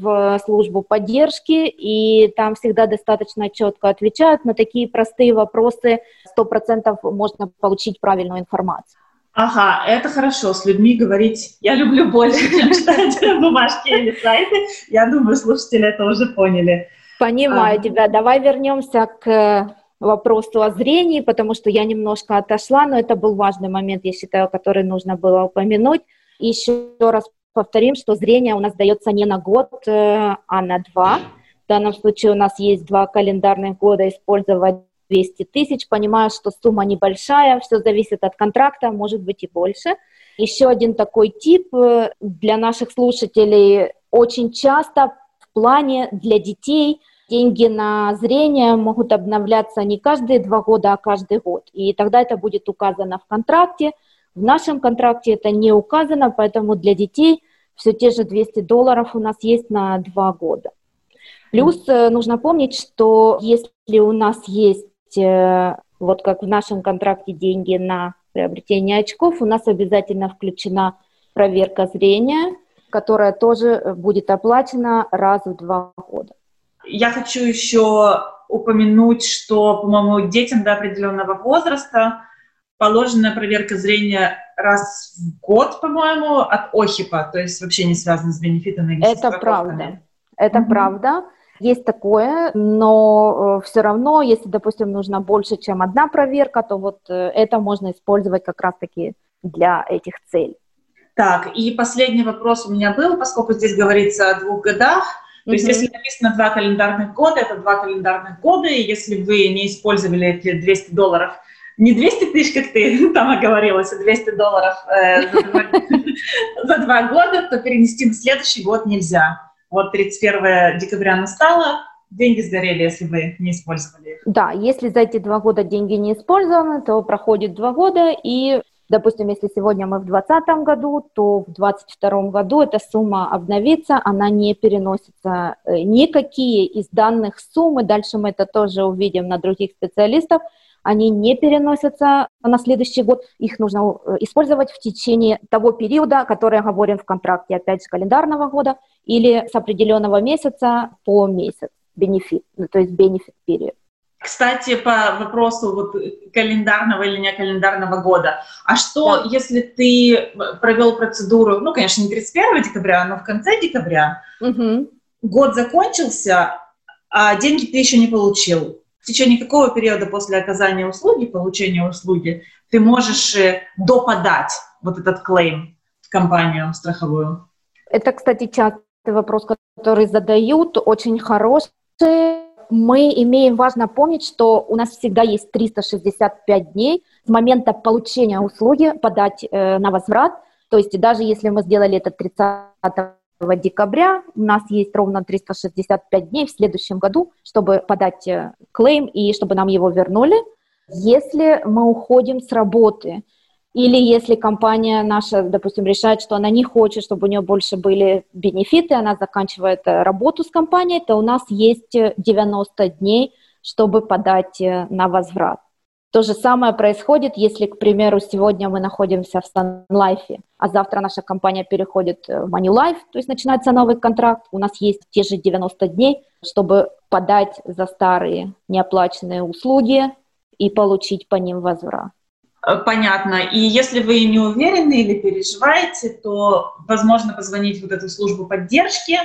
в службу поддержки, и там всегда достаточно четко отвечают на такие простые вопросы. Сто процентов можно получить правильную информацию. Ага, это хорошо, с людьми говорить я люблю больше, чем читать бумажки или сайты. Я думаю, слушатели это уже поняли. Понимаю а. тебя. Давай вернемся к вопросу о зрении, потому что я немножко отошла, но это был важный момент, я считаю, который нужно было упомянуть. Еще раз повторим, что зрение у нас дается не на год, э, а на два. В данном случае у нас есть два календарных года использовать 200 тысяч, понимаю, что сумма небольшая, все зависит от контракта, может быть и больше. Еще один такой тип э, для наших слушателей очень часто в плане для детей деньги на зрение могут обновляться не каждые два года, а каждый год. И тогда это будет указано в контракте. В нашем контракте это не указано, поэтому для детей все те же 200 долларов у нас есть на два года. Плюс э, нужно помнить, что если у нас есть Э, вот как в нашем контракте деньги на приобретение очков, у нас обязательно включена проверка зрения, которая тоже будет оплачена раз в два года. Я хочу еще упомянуть, что, по-моему, детям до определенного возраста положена проверка зрения раз в год, по-моему, от ОХИПа, то есть вообще не связано с бенефитами. Это правда. Это mm-hmm. правда. Есть такое, но э, все равно, если, допустим, нужно больше, чем одна проверка, то вот э, это можно использовать как раз-таки для этих целей. Так, и последний вопрос у меня был, поскольку здесь говорится о двух годах. То mm-hmm. есть, если написано два календарных года, это два календарных года, и если вы не использовали эти 200 долларов, не 200 тысяч, как ты там оговорилась, а 200 долларов э, за два года, то перенести на следующий год нельзя. Вот 31 декабря настало, деньги сгорели, если вы не использовали их. Да, если за эти два года деньги не использованы, то проходит два года, и, допустим, если сегодня мы в 2020 году, то в 2022 году эта сумма обновится, она не переносится. Э, никакие из данных суммы, дальше мы это тоже увидим на других специалистов, они не переносятся на следующий год, их нужно э, использовать в течение того периода, который оговорен в контракте, опять же, календарного года или с определенного месяца по месяц, бенефит, ну, то есть benefit period. Кстати, по вопросу вот календарного или не календарного года. А что, да. если ты провел процедуру, ну, конечно, не 31 декабря, но в конце декабря, угу. год закончился, а деньги ты еще не получил? Течение какого периода после оказания услуги, получения услуги, ты можешь э, доподать вот этот клейм в компанию страховую? Это, кстати, частый вопрос, который задают, очень хороший. Мы имеем, важно помнить, что у нас всегда есть 365 дней с момента получения услуги подать э, на возврат. То есть даже если мы сделали это 30 декабря. У нас есть ровно 365 дней в следующем году, чтобы подать э, клейм и чтобы нам его вернули. Если мы уходим с работы, или если компания наша, допустим, решает, что она не хочет, чтобы у нее больше были бенефиты, она заканчивает э, работу с компанией, то у нас есть 90 дней, чтобы подать э, на возврат. То же самое происходит, если, к примеру, сегодня мы находимся в Sun Life, а завтра наша компания переходит в Manulife, то есть начинается новый контракт. У нас есть те же 90 дней, чтобы подать за старые неоплаченные услуги и получить по ним возврат. Э, понятно. И если вы не уверены или переживаете, то возможно позвонить вот эту службу поддержки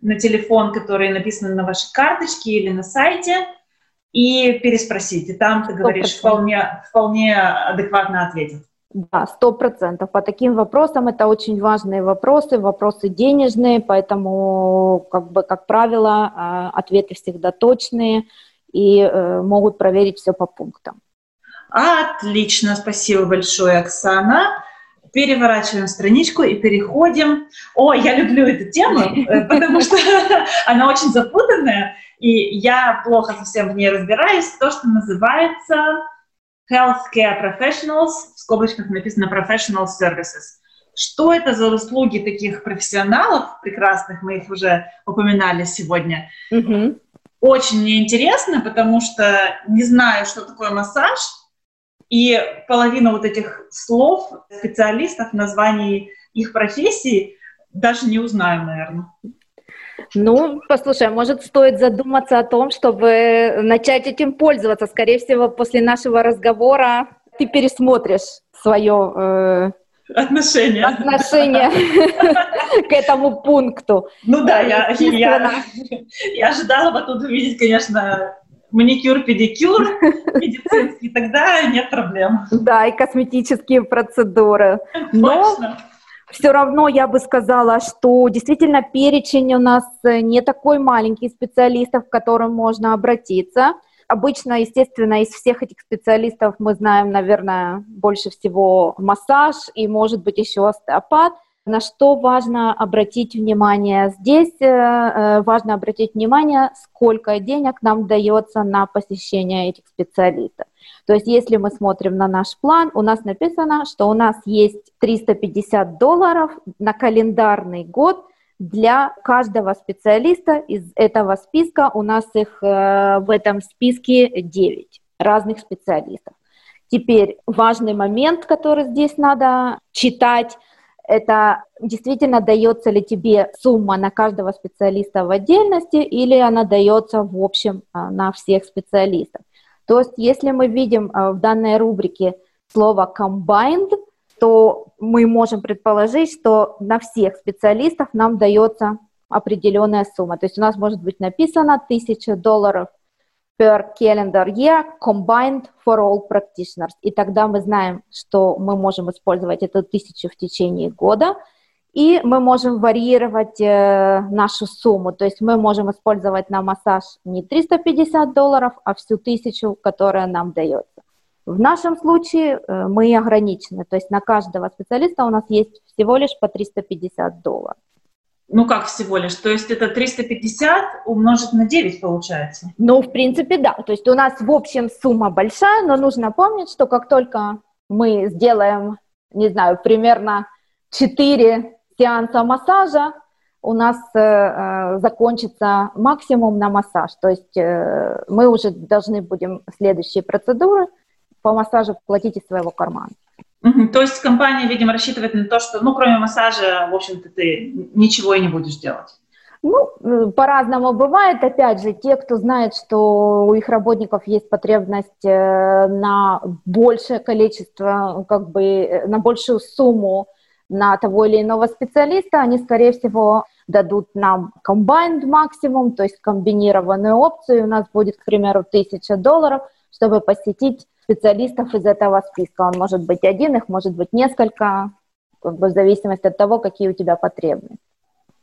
на телефон, который написан на вашей карточке или на сайте, и переспросить. И там, ты говоришь, вполне, вполне адекватно ответят. Да, сто процентов. По таким вопросам это очень важные вопросы, вопросы денежные, поэтому, как бы, как правило, а, ответы всегда точные и э, могут проверить все по пунктам. Отлично, спасибо большое, Оксана. Переворачиваем страничку и переходим. О, я люблю эту тему, э, потому что она очень запутанная, и я плохо совсем в ней разбираюсь. То, что называется Healthcare Professionals, в скобочках написано Professional Services. Что это за услуги таких профессионалов прекрасных, мы их уже упоминали сегодня. Mm-hmm. Очень мне интересно, потому что не знаю, что такое массаж, и половина вот этих слов специалистов, названий их профессий даже не узнаю, наверное. Ну, послушай, а может стоит задуматься о том, чтобы начать этим пользоваться. Скорее всего, после нашего разговора ты пересмотришь свое э, отношение, отношение к этому пункту. Ну да, я, я, я ожидала бы тут увидеть, конечно, маникюр, педикюр медицинский, тогда нет проблем. Да, и косметические процедуры. Но все равно я бы сказала, что действительно перечень у нас не такой маленький специалистов, к которым можно обратиться. Обычно, естественно, из всех этих специалистов мы знаем, наверное, больше всего массаж и, может быть, еще остеопат – на что важно обратить внимание? Здесь э, э, важно обратить внимание, сколько денег нам дается на посещение этих специалистов. То есть если мы смотрим на наш план, у нас написано, что у нас есть 350 долларов на календарный год для каждого специалиста из этого списка. У нас их э, в этом списке 9 разных специалистов. Теперь важный момент, который здесь надо читать, это действительно дается ли тебе сумма на каждого специалиста в отдельности или она дается в общем а, на всех специалистов. То есть если мы видим а, в данной рубрике слово combined, то мы можем предположить, что на всех специалистов нам дается определенная сумма. То есть у нас может быть написано 1000 долларов per calendar year combined for all practitioners. И тогда мы знаем, что мы можем использовать эту тысячу в течение года, и мы можем варьировать э, нашу сумму. То есть мы можем использовать на массаж не 350 долларов, а всю тысячу, которая нам дается. В нашем случае э, мы ограничены, то есть на каждого специалиста у нас есть всего лишь по 350 долларов. Ну как всего лишь? То есть это 350 умножить на 9 получается? Ну, в принципе, да. То есть у нас в общем сумма большая, но нужно помнить, что как только мы сделаем, не знаю, примерно 4 сеанса массажа, у нас э, э, закончится максимум на массаж. То есть э, мы уже должны будем следующие процедуры по массажу платить из своего кармана. Угу. То есть компания, видимо, рассчитывает на то, что, ну, кроме массажа, в общем-то, ты ничего и не будешь делать. Ну, э, по-разному бывает. Опять же, те, кто знает, что у их работников есть потребность э, на большее количество, как бы, э, на большую сумму на того или иного специалиста, они, скорее всего, дадут нам combined максимум, то есть комбинированную опцию. У нас будет, к примеру, 1000 долларов, чтобы посетить специалистов из этого списка. Он может быть один, их может быть несколько, как бы в зависимости от того, какие у тебя потребности.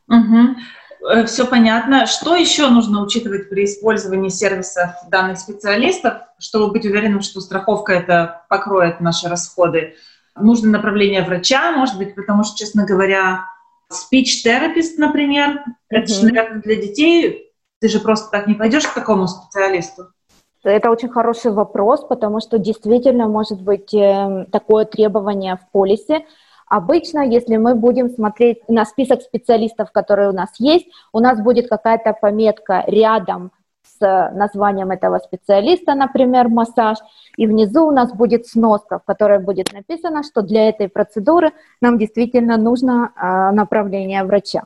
Угу. Все понятно. Что еще нужно учитывать при использовании сервисов данных специалистов, чтобы быть уверенным, что страховка это покроет наши расходы? Нужно направление врача, может быть, потому что, честно говоря, speech-терапист, например, mm-hmm. это же, наверное, для детей. Ты же просто так не пойдешь к такому специалисту. Это очень хороший вопрос, потому что действительно может быть эм, такое требование в полисе. Обычно, если мы будем смотреть на список специалистов, которые у нас есть, у нас будет какая-то пометка рядом с названием этого специалиста, например, массаж, и внизу у нас будет сноска, в которой будет написано, что для этой процедуры нам действительно нужно а, направление врача.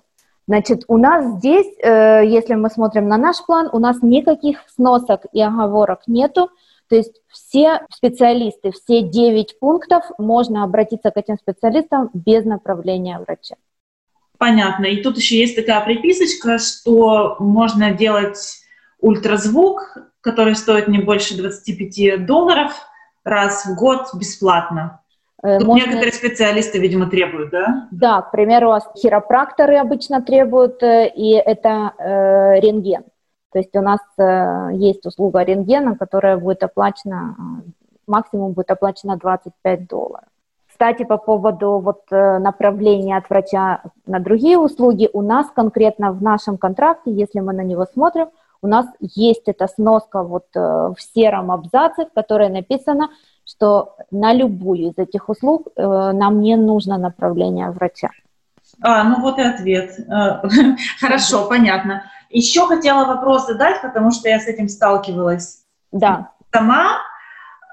Значит, у нас здесь, э, если мы смотрим на наш план, у нас никаких сносок и оговорок нету, То есть все специалисты, все 9 пунктов можно обратиться к этим специалистам без направления врача. Понятно. И тут еще есть такая приписочка, что можно делать ультразвук, который стоит не больше 25 долларов раз в год бесплатно. Э, Тут можно... некоторые специалисты, видимо, требуют, да? Да, к примеру, хиропракторы обычно требуют, э, и это э, рентген. То есть у нас э, есть услуга рентгена, которая будет оплачена, э, максимум будет оплачена 25 долларов. Кстати, по поводу вот направления от врача на другие услуги, у нас конкретно в нашем контракте, если мы на него смотрим, у нас есть эта сноска вот в сером абзаце, в которой написано, что на любую из этих услуг нам не нужно направление врача. А, ну вот и ответ. Хорошо, понятно. Еще хотела вопрос задать, потому что я с этим сталкивалась да. сама.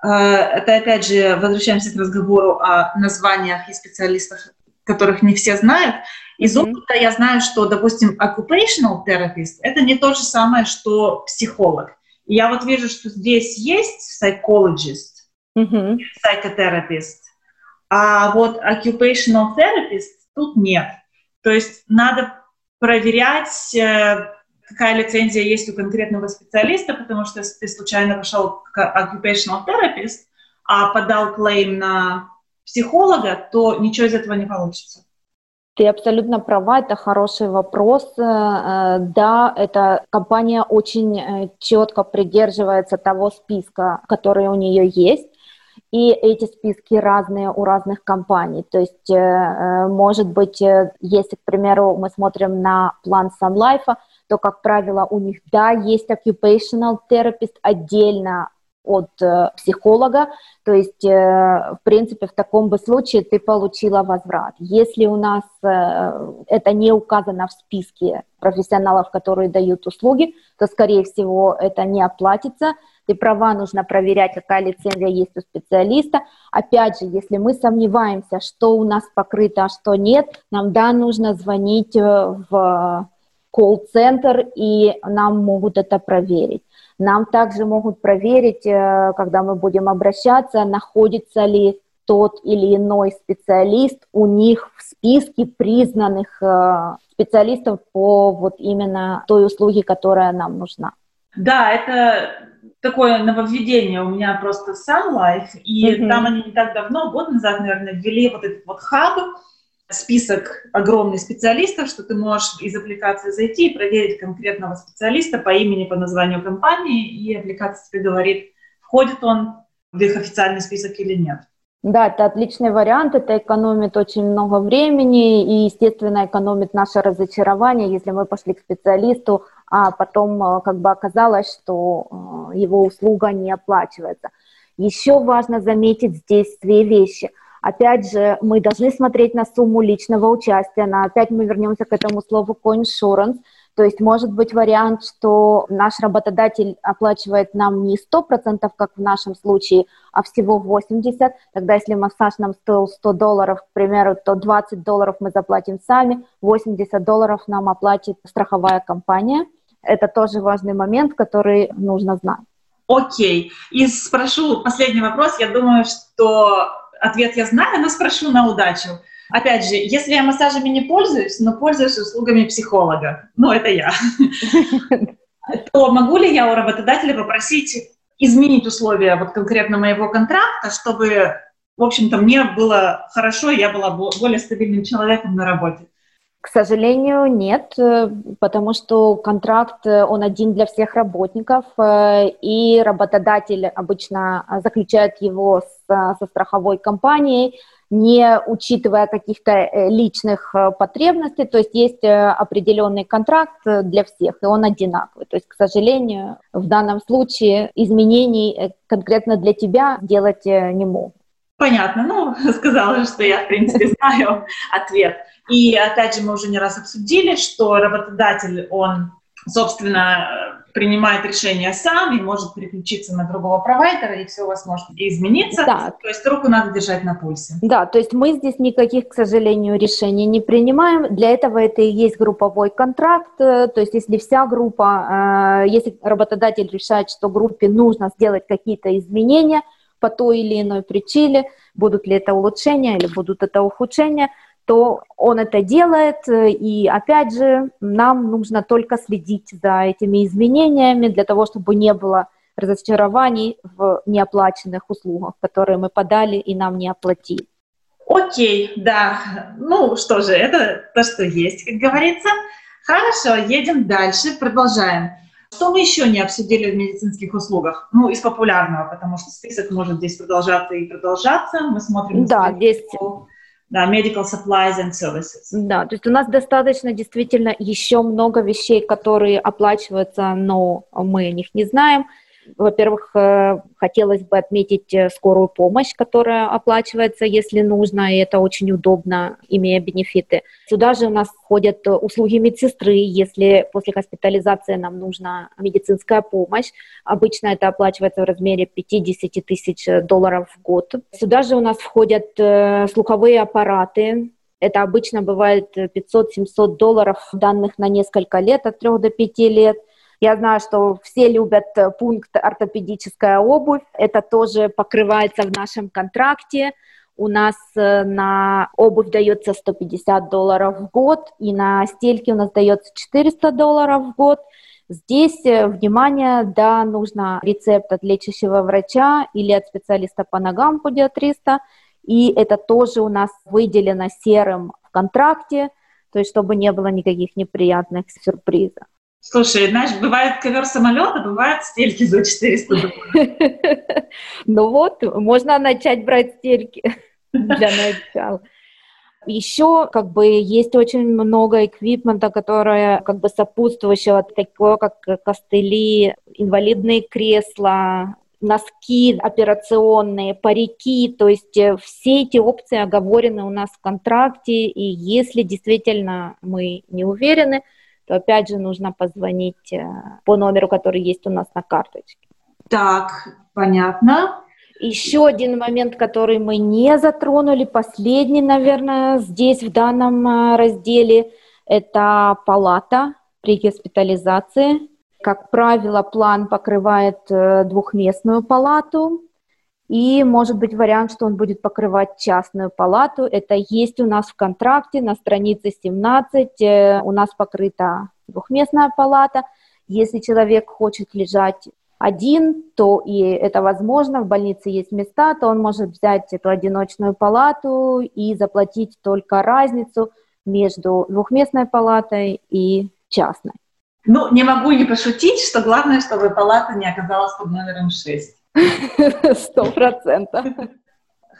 Э, это опять же возвращаемся к разговору о названиях и специалистах, которых не все знают. Из опыта я знаю, что, допустим, occupational therapist — это не то же самое, что психолог. И я вот вижу, что здесь есть psychologist, mm-hmm. psychotherapist, а вот occupational therapist тут нет. То есть надо проверять э, какая лицензия есть у конкретного специалиста, потому что если ты случайно пошел к occupational therapist, а подал клейм на психолога, то ничего из этого не получится. Ты абсолютно права, это хороший вопрос. Э, да, эта компания очень э, четко придерживается того списка, который у нее есть. И эти списки разные у разных компаний. То есть, э, может быть, если, к примеру, мы смотрим на план Sun Life, то, как правило, у них, да, есть occupational therapist отдельно от э, психолога, то есть, э, в принципе, в таком бы случае ты получила возврат. Если у нас э, это не указано в списке профессионалов, которые дают услуги, то, скорее всего, это не оплатится. Ты права, нужно проверять, какая лицензия есть у специалиста. Опять же, если мы сомневаемся, что у нас покрыто, а что нет, нам, да, нужно звонить э, в колл-центр, и нам могут это проверить. Нам также могут проверить, э, когда мы будем обращаться, находится ли тот или иной специалист у них в списке признанных э, специалистов по вот именно той услуге, которая нам нужна. Да, это такое нововведение у меня просто Sun Life, и mm-hmm. там они не так давно, год назад, наверное, ввели вот этот вот хаб, список огромный специалистов, что ты можешь из аппликации зайти и проверить конкретного специалиста по имени, по названию компании, и аппликация тебе говорит, входит он в их официальный список или нет. Да, это отличный вариант, это экономит очень много времени и, естественно, экономит наше разочарование, если мы пошли к специалисту, а потом э, как бы оказалось, что э, его услуга не оплачивается. Еще важно заметить здесь две вещи – Опять же, мы должны смотреть на сумму личного участия. На, опять мы вернемся к этому слову co-insurance. То есть может быть вариант, что наш работодатель оплачивает нам не 100%, как в нашем случае, а всего 80%. Тогда если массаж нам стоил 100 долларов, к примеру, то 20 долларов мы заплатим сами, 80 долларов нам оплатит страховая компания. Это тоже важный момент, который нужно знать. Окей. И спрошу последний вопрос. Я думаю, что ответ я знаю, но спрошу на удачу. Опять же, если я массажами не пользуюсь, но пользуюсь услугами психолога, ну, это я, то могу ли я у работодателя попросить изменить условия вот конкретно моего контракта, чтобы, в общем-то, мне было хорошо, я была более стабильным человеком на работе? К сожалению, нет, э, потому что контракт, э, он один для всех работников, э, и работодатель обычно заключает его с, со страховой компанией, не учитывая каких-то личных потребностей, то есть есть определенный контракт для всех, и он одинаковый. То есть, к сожалению, в данном случае изменений конкретно для тебя делать не могут. Понятно, ну, сказала, что я, в принципе, знаю ответ. И опять же, мы уже не раз обсудили, что работодатель, он, собственно, принимает решение сам и может переключиться на другого провайдера, и все у вас может измениться. Да. То есть руку надо держать на пульсе. Да, то есть мы здесь никаких, к сожалению, решений не принимаем. Для этого это и есть групповой контракт. То есть если вся группа, э, если работодатель решает, что группе нужно сделать какие-то изменения по той или иной причине, будут ли это улучшения или будут это ухудшения – то он это делает, и опять же, нам нужно только следить за этими изменениями для того, чтобы не было разочарований в неоплаченных услугах, которые мы подали и нам не оплатили. Окей, да. Ну что же, это то, что есть, как говорится. Хорошо, едем дальше, продолжаем. Что мы еще не обсудили в медицинских услугах? Ну, из популярного, потому что список может здесь продолжаться и продолжаться. Мы смотрим... Да, здесь да, medical supplies and services. Да, то есть у нас достаточно действительно еще много вещей, которые оплачиваются, но мы о них не знаем. Во-первых, э, хотелось бы отметить э, скорую помощь, которая оплачивается, если нужно, и это очень удобно, имея бенефиты. Сюда же у нас входят услуги медсестры, если после госпитализации нам нужна медицинская помощь. Обычно это оплачивается в размере 50 тысяч долларов в год. Сюда же у нас входят э, слуховые аппараты, это обычно бывает 500-700 долларов данных на несколько лет, от 3 до 5 лет. Я знаю, что все любят э, пункт ортопедическая обувь. Это тоже покрывается в нашем контракте. У нас э, на обувь дается 150 долларов в год, и на стельки у нас дается 400 долларов в год. Здесь, э, внимание, да, нужно рецепт от лечащего врача или от специалиста по ногам педиатриста, и это тоже у нас выделено серым в контракте, то есть чтобы не было никаких неприятных сюрпризов. Слушай, знаешь, бывает ковер-самолет, а бывает стельки за 400 долларов. Ну вот, можно начать брать стельки для начала. Еще как бы есть очень много эквипмента, которое как бы сопутствующего, такое как костыли, инвалидные кресла, носки операционные, парики, то есть э, все эти опции оговорены у нас в контракте, и если действительно мы не уверены, то опять же нужно позвонить э, по номеру, который есть у нас на карточке. Так, понятно. Еще один момент, который мы не затронули, последний, наверное, здесь в данном э, разделе, это палата при госпитализации. Как правило, план покрывает э, двухместную палату, и может быть вариант, что он будет покрывать частную палату. Это есть у нас в контракте на странице 17. Э, у нас покрыта двухместная палата. Если человек хочет лежать один, то и это возможно, в больнице есть места, то он может взять эту одиночную палату и заплатить только разницу между двухместной палатой и частной. Ну, не могу не пошутить, что главное, чтобы палата не оказалась под номером 6. Сто процентов.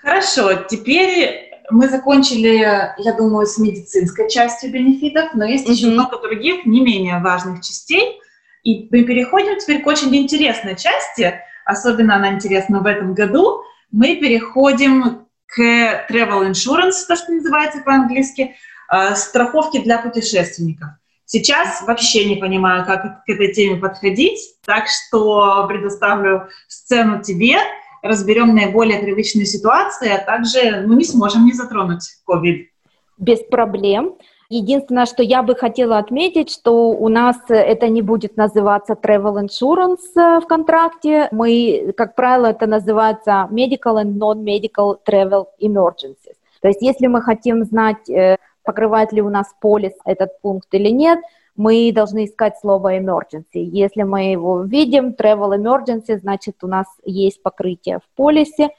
Хорошо, теперь мы закончили, я думаю, с медицинской частью бенефитов, но есть mm-hmm. еще много других, не менее важных частей. И мы переходим теперь к очень интересной части, особенно она интересна в этом году. Мы переходим к travel insurance, то, что называется по-английски, э, страховки для путешественников. Сейчас вообще не понимаю, как к этой теме подходить, так что предоставлю сцену тебе, разберем наиболее привычные ситуации, а также мы не сможем не затронуть COVID. Без проблем. Единственное, что я бы хотела отметить, что у нас это не будет называться travel insurance э, в контракте. Мы, как правило, это называется medical and non-medical travel emergencies. То есть если мы хотим знать, э, покрывает ли у нас полис этот пункт или нет, мы должны искать слово emergency. Если мы его видим, travel emergency, значит у нас есть покрытие в полисе.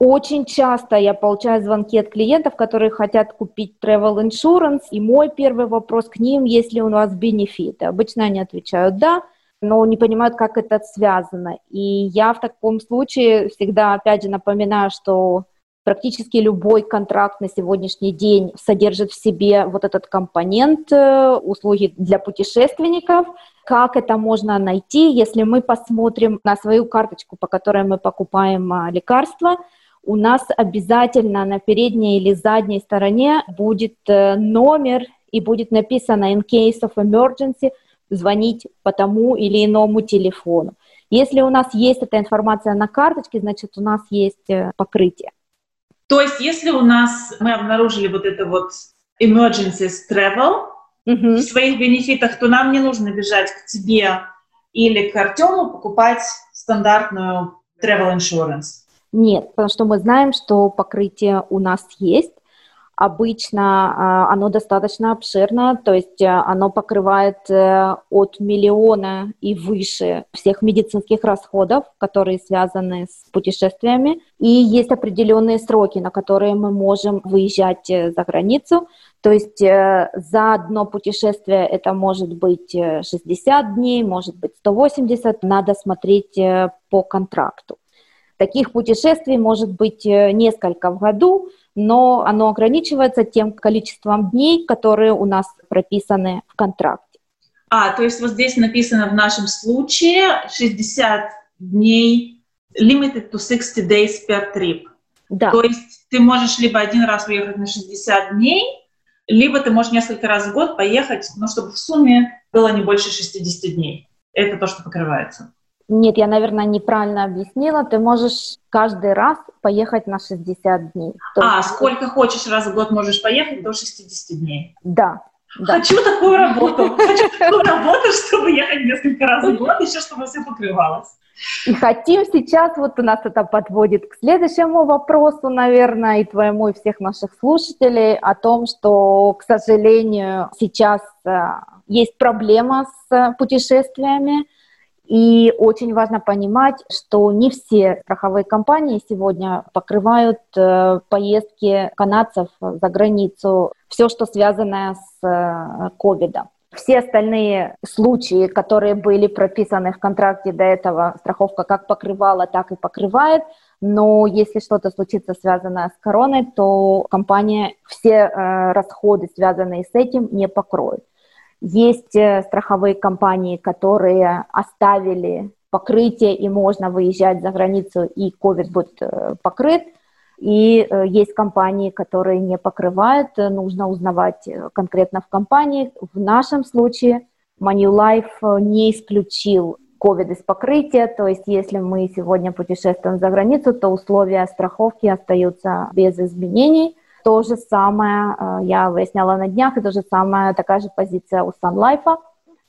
Очень часто я получаю звонки от клиентов, которые хотят купить travel insurance, и мой первый вопрос к ним, есть ли у вас бенефиты. Обычно они отвечают «да», но не понимают, как это связано. И я в таком случае всегда, опять же, напоминаю, что Практически любой контракт на сегодняшний день содержит в себе вот этот компонент э, услуги для путешественников. Как это можно найти, если мы посмотрим на свою карточку, по которой мы покупаем а, лекарства, у нас обязательно на передней или задней стороне будет э, номер и будет написано in case of emergency звонить по тому или иному телефону. Если у нас есть эта информация на карточке, значит, у нас есть э, покрытие. То есть, если у нас мы обнаружили вот это вот emergency travel угу. в своих бенефитах, то нам не нужно бежать к тебе или к Артему покупать стандартную travel insurance. Нет, потому что мы знаем, что покрытие у нас есть. Обычно а, оно достаточно обширно, то есть э, оно покрывает э, от миллиона и выше всех медицинских расходов, которые связаны с путешествиями. И есть определенные сроки, на которые мы можем выезжать э, за границу. То есть за одно путешествие это может быть 60 дней, может быть 180, надо смотреть по контракту. Таких путешествий может быть несколько в году, но оно ограничивается тем количеством дней, которые у нас прописаны в контракте. А, то есть вот здесь написано в нашем случае 60 дней, limited to 60 days per trip. Да. То есть ты можешь либо один раз уехать на 60 дней, либо ты можешь несколько раз в год поехать, но чтобы в сумме было не больше 60 дней. Это то, что покрывается. Нет, я, наверное, неправильно объяснила. Ты можешь каждый раз поехать на 60 дней. То а, есть... сколько хочешь раз в год можешь поехать до 60 дней? Да. Да. Хочу такую работу. Хочу такую работу, чтобы ехать несколько раз в год, еще чтобы все покрывалось. И хотим сейчас, вот у нас это подводит к следующему вопросу, наверное, и твоему, и всех наших слушателей, о том, что, к сожалению, сейчас э, есть проблема с путешествиями, и очень важно понимать, что не все страховые компании сегодня покрывают э, поездки канадцев за границу, все, что связано с э, ковидом. Все остальные случаи, которые были прописаны в контракте до этого, страховка как покрывала, так и покрывает. Но если что-то случится, связанное с короной, то компания все э, расходы, связанные с этим, не покроет. Есть э, страховые компании, которые оставили покрытие, и можно выезжать за границу, и COVID будет э, покрыт. И э, есть компании, которые не покрывают, нужно узнавать конкретно в компании. В нашем случае Manulife не исключил COVID из покрытия, то есть если мы сегодня путешествуем за границу, то условия страховки остаются без изменений – то же самое э, я выясняла на днях, и то же самое, такая же позиция у Sun Life.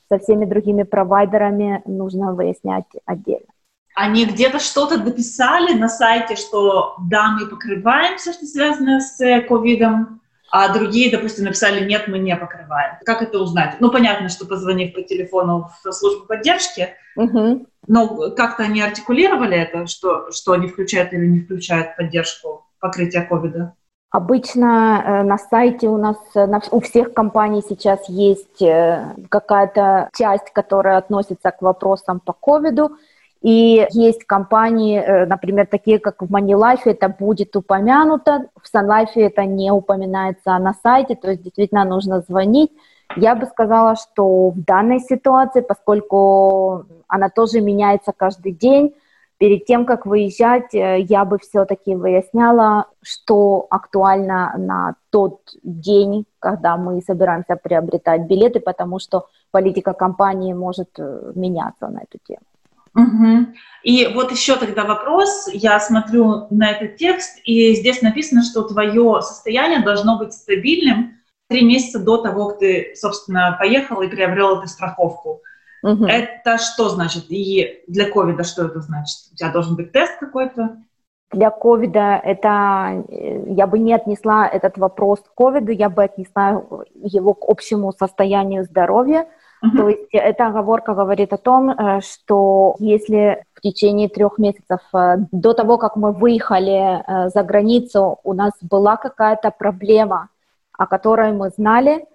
Со всеми другими провайдерами нужно выяснять отдельно. Они где-то что-то дописали на сайте, что да, мы покрываем все, что связано с э, ковидом, а другие, допустим, написали нет, мы не покрываем. Как это узнать? Ну, понятно, что позвонив по телефону в службу поддержки, угу. но как-то они артикулировали это, что, что они включают или не включают поддержку покрытия ковида? Обычно э, на сайте у нас э, у всех компаний сейчас есть э, какая-то часть, которая относится к вопросам по ковиду. И есть компании, например, такие как в Moneylife, это будет упомянуто, в SunLife это не упоминается на сайте, то есть действительно нужно звонить. Я бы сказала, что в данной ситуации, поскольку она тоже меняется каждый день, перед тем, как выезжать, э, я бы все-таки выясняла, что актуально на тот день, когда мы собираемся приобретать билеты, потому что политика компании может э, меняться на эту тему. Угу. И вот еще тогда вопрос. Я смотрю на этот текст, и здесь написано, что твое состояние должно быть стабильным три месяца до того, как ты, собственно, поехал и приобрел эту страховку. Угу. Это что значит? И для ковида что это значит? У тебя должен быть тест какой-то? Для ковида это, э, я бы не отнесла этот вопрос к ковиду, я бы отнесла его к общему состоянию здоровья. Uh-huh. То есть эта оговорка говорит о том, э, что если в течение трех месяцев э, до того, как мы выехали за границу, у нас была какая-то проблема, о которой мы знали,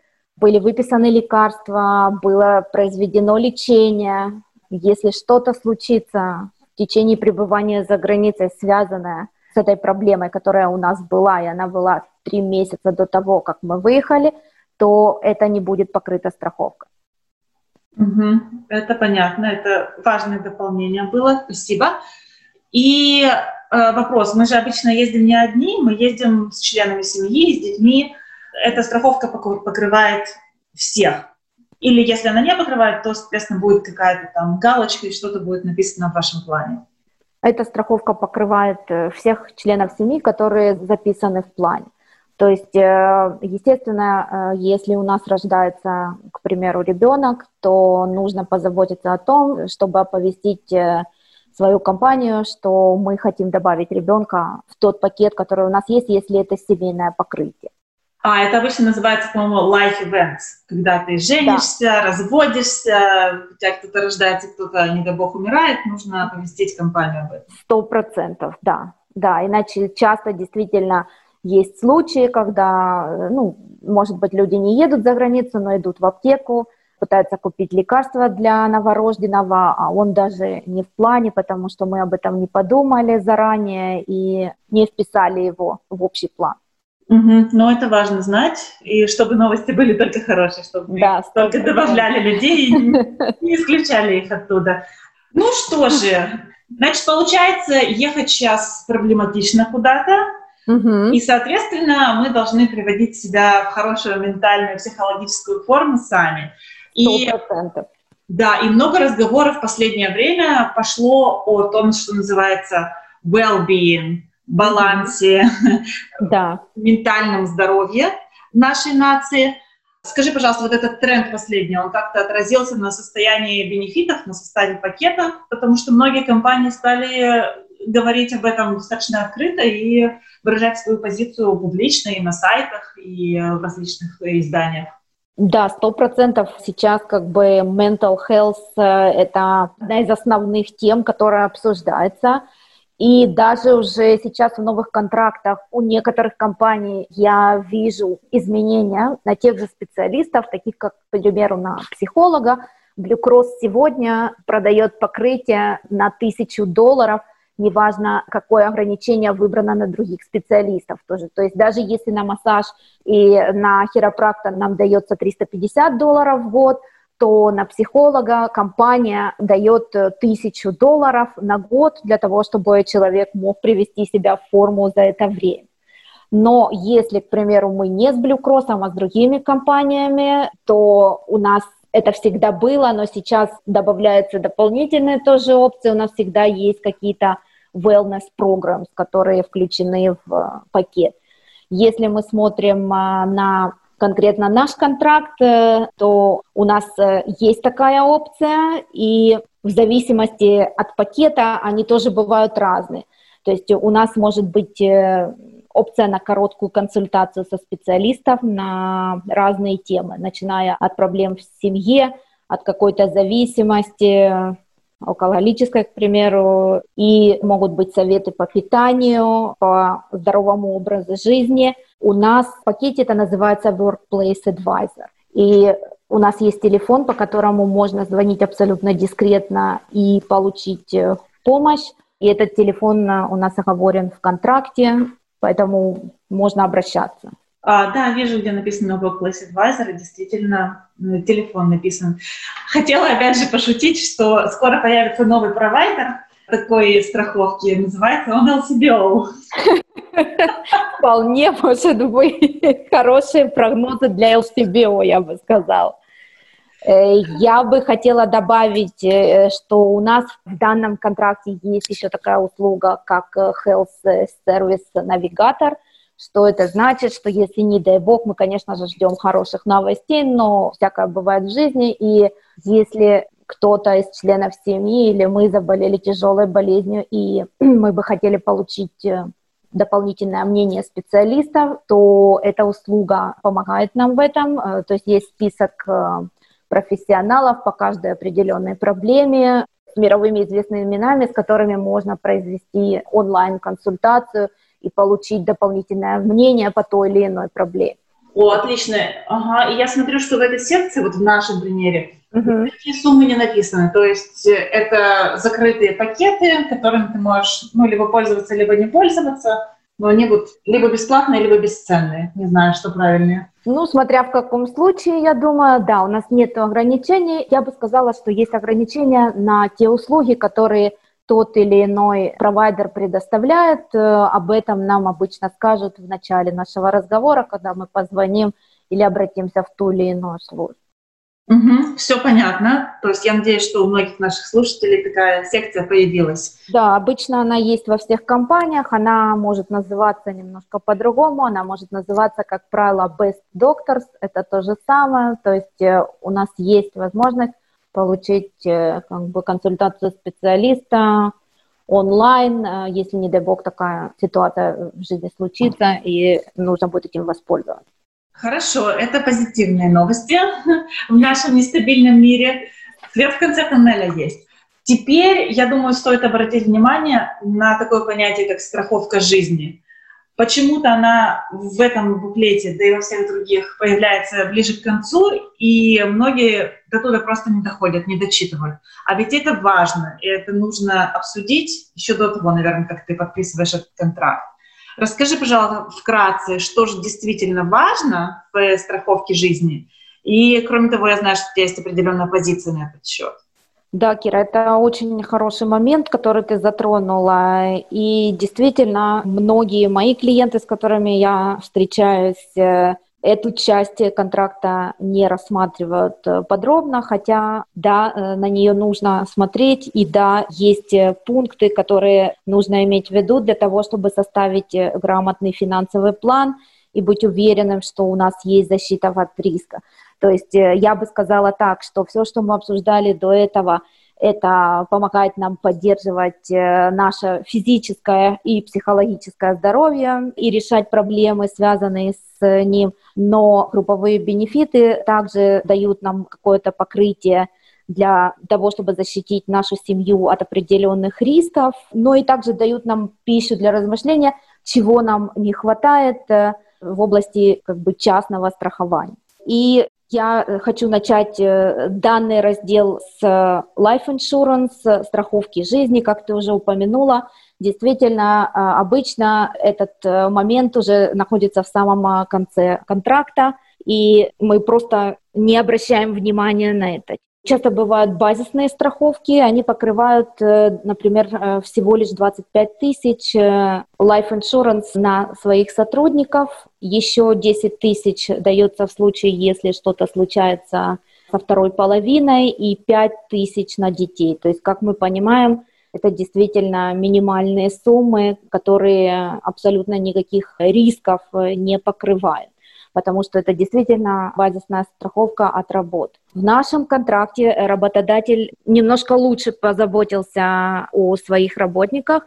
были выписаны лекарства, было произведено лечение. Если что-то случится в течение пребывания за границей, связанное с этой проблемой, которая у нас была, и она была три месяца до того, как мы выехали, то это не будет покрыта страховка. Угу, это понятно, это важное дополнение было, спасибо. И э, вопрос, мы же обычно ездим не одни, мы ездим с членами семьи, с детьми, эта страховка покрывает всех. Или если она не покрывает, то, соответственно, будет какая-то там галочка и что-то будет написано в вашем плане. Эта страховка покрывает э, всех членов семьи, которые записаны в плане. То есть, э, естественно, э, если у нас рождается, к примеру, ребенок, то нужно позаботиться о том, чтобы оповестить свою компанию, что мы хотим добавить ребенка в тот пакет, который у нас есть, если это семейное покрытие. А, это обычно называется, по-моему, life events, когда ты женишься, да. разводишься, у тебя кто-то рождается, кто-то, не дай бог, умирает, нужно оповестить компанию об этом. Сто процентов, да. Да, иначе часто действительно есть случаи, когда, ну, может быть, люди не едут за границу, но идут в аптеку, пытаются купить лекарства для новорожденного, а он даже не в плане, потому что мы об этом не подумали заранее и не вписали его в общий план. Угу. Но это важно знать, и чтобы новости были только хорошие, чтобы да, только добавляли людей и не исключали их оттуда. Ну что же, значит, получается, ехать сейчас проблематично куда-то, угу. и, соответственно, мы должны приводить себя в хорошую ментальную, психологическую форму сами. И, 100%. Да, и много разговоров в последнее время пошло о том, что называется well-being, балансе, да. ментальном здоровье нашей нации. Скажи, пожалуйста, вот этот тренд последний, он как-то отразился на состоянии бенефитов, на составе пакета, потому что многие компании стали говорить об этом достаточно открыто и выражать свою позицию публично и на сайтах, и в различных изданиях. Да, сто процентов сейчас как бы mental health э, – это одна из основных тем, которая обсуждается – и даже уже сейчас в новых контрактах у некоторых компаний я вижу изменения на тех же специалистов, таких как, к примеру, на психолога. Blue Cross сегодня продает покрытие на тысячу долларов, неважно, какое ограничение выбрано на других специалистов тоже. То есть даже если на массаж и на хиропрактор нам дается 350 долларов в год – то на психолога компания дает э, тысячу долларов на год для того, чтобы человек мог привести себя в форму за это время. Но если, к примеру, мы не с Blue Cross, а с другими компаниями, то у нас это всегда было, но сейчас добавляются дополнительные тоже опции. У нас всегда есть какие-то wellness programs, которые включены в э, пакет. Если мы смотрим а, на конкретно наш контракт, э, то у нас э, есть такая опция, и в зависимости от пакета они тоже бывают разные. То есть у нас может быть э, опция на короткую консультацию со специалистом на разные темы, начиная от проблем в семье, от какой-то зависимости, алкоголической, к примеру, и могут быть советы по питанию, по здоровому образу жизни. У нас в пакете это называется Workplace Advisor. И у нас есть телефон, по которому можно звонить абсолютно дискретно и получить э, помощь. И этот телефон э, у нас оговорен в контракте, поэтому можно обращаться. А, да, вижу, где написано Workplace Advisor, действительно, телефон написан. Хотела, опять же, пошутить, что скоро появится новый провайдер такой страховки, называется он LCBO. Вполне может быть хорошие прогнозы для LCBO, я бы сказала. Э, я бы хотела добавить, э, что у нас в данном контракте есть еще такая услуга, как Health Service Navigator – что это значит, что если, не дай бог, мы, конечно же, ждем хороших новостей, но всякое бывает в жизни, и если кто-то из членов семьи или мы заболели тяжелой болезнью, и мы бы хотели получить э, дополнительное мнение специалистов, то эта услуга помогает нам в этом. Э, то есть есть список э, профессионалов по каждой определенной проблеме с мировыми известными именами, с которыми можно произвести онлайн-консультацию и получить дополнительное мнение по той или иной проблеме. О, отлично. Ага. И я смотрю, что в этой секции, вот в нашем примере, угу. такие суммы не написаны. То есть э, это закрытые пакеты, которыми ты можешь ну, либо пользоваться, либо не пользоваться. Но они будут либо бесплатные, либо бесценные. Не знаю, что правильнее. Ну, смотря в каком случае, я думаю, да, у нас нет ограничений. Я бы сказала, что есть ограничения на те услуги, которые тот или иной провайдер предоставляет. Э, об этом нам обычно скажут в начале нашего разговора, когда мы позвоним или обратимся в ту или иную службу. Угу, все понятно. То есть я надеюсь, что у многих наших слушателей такая секция появилась. Да, обычно она есть во всех компаниях. Она может называться немножко по-другому. Она может называться, как правило, Best Doctors. Это то же самое. То есть э, у нас есть возможность получить э, как бы, консультацию специалиста онлайн, э, если, не дай бог, такая ситуация в жизни случится, и нужно будет этим воспользоваться. Хорошо, это позитивные новости в нашем нестабильном мире. Свет в конце тоннеля есть. Теперь, я думаю, стоит обратить внимание на такое понятие, как страховка жизни. Почему-то она в этом буклете, да и во всех других, появляется ближе к концу, и многие до туда просто не доходят, не дочитывают. А ведь это важно, и это нужно обсудить еще до того, наверное, как ты подписываешь этот контракт. Расскажи, пожалуйста, вкратце, что же действительно важно в страховке жизни. И, кроме того, я знаю, что у тебя есть определенная позиция на этот счет. Да, Кира, это очень хороший момент, который ты затронула. И действительно, многие мои клиенты, с которыми я встречаюсь, э, Эту часть контракта не рассматривают э, подробно, хотя, да, э, на нее нужно смотреть, и да, есть э, пункты, которые нужно иметь в виду для того, чтобы составить грамотный финансовый план и быть уверенным, что у нас есть защита от риска. То есть я бы сказала так, что все, что мы обсуждали до этого, это помогает нам поддерживать наше физическое и психологическое здоровье и решать проблемы, связанные с ним но групповые бенефиты также дают нам какое-то покрытие для того, чтобы защитить нашу семью от определенных рисков, но и также дают нам пищу для размышления, чего нам не хватает э, в области как бы частного страхования. И я хочу начать э, данный раздел с life insurance, страховки жизни, как ты уже упомянула. Действительно, а, обычно этот э, момент уже находится в самом а, конце контракта, и мы просто не обращаем внимания на это. Часто бывают базисные страховки, они покрывают, э, например, э, всего лишь 25 тысяч life insurance на своих сотрудников, еще 10 тысяч дается в случае, если что-то случается со второй половиной, и 5 тысяч на детей. То есть, как мы понимаем, это действительно минимальные суммы, которые абсолютно никаких рисков э, не покрывают потому что это действительно базисная страховка от работ. В нашем контракте работодатель немножко лучше позаботился о своих работниках,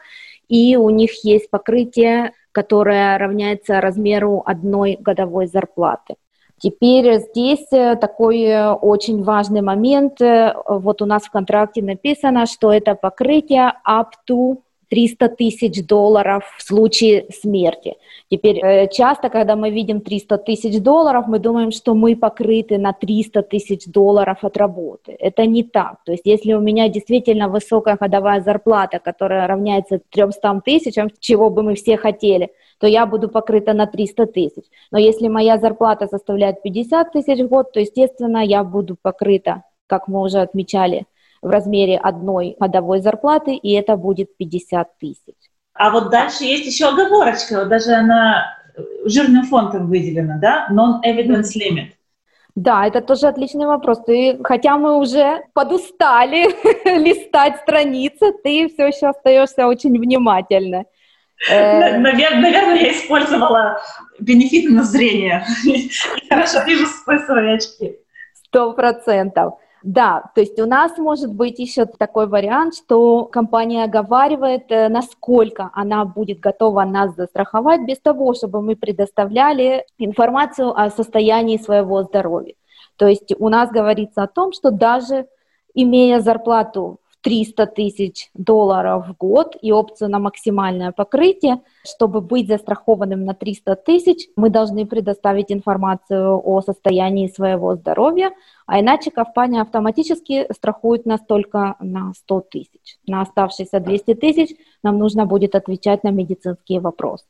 и у них есть покрытие, которое равняется размеру одной годовой зарплаты. Теперь здесь э, такой э, очень важный момент. Э, вот у нас в контракте написано, что это покрытие up to 300 тысяч долларов в случае смерти. Теперь часто, когда мы видим 300 тысяч долларов, мы думаем, что мы покрыты на 300 тысяч долларов от работы. Это не так. То есть если у меня действительно высокая годовая зарплата, которая равняется 300 тысячам, чего бы мы все хотели – то я буду покрыта на 300 тысяч. Но если моя зарплата составляет 50 тысяч в год, то, естественно, я буду покрыта, как мы уже отмечали, в размере одной годовой зарплаты, и это будет 50 тысяч. А вот дальше есть еще оговорочка, вот даже она жирным фонтом выделена, да? Non-evidence limit. Да, это тоже отличный вопрос. Ты, хотя мы уже подустали листать страницы, ты все еще остаешься очень внимательной. Э, наверное, я использовала бенефиты на зрение. Хорошо вижу свои очки. Сто процентов. Да, то есть у нас может быть еще такой вариант, что компания оговаривает, э, насколько она будет готова нас застраховать без того, чтобы мы предоставляли информацию о состоянии своего здоровья. То есть у нас говорится о том, что даже имея зарплату 300 тысяч долларов в год и опцию на максимальное покрытие. Чтобы быть застрахованным на 300 тысяч, мы должны предоставить информацию о состоянии своего здоровья, а иначе компания автоматически страхует нас только на 100 тысяч. На оставшиеся 200 тысяч нам нужно будет отвечать на медицинские вопросы.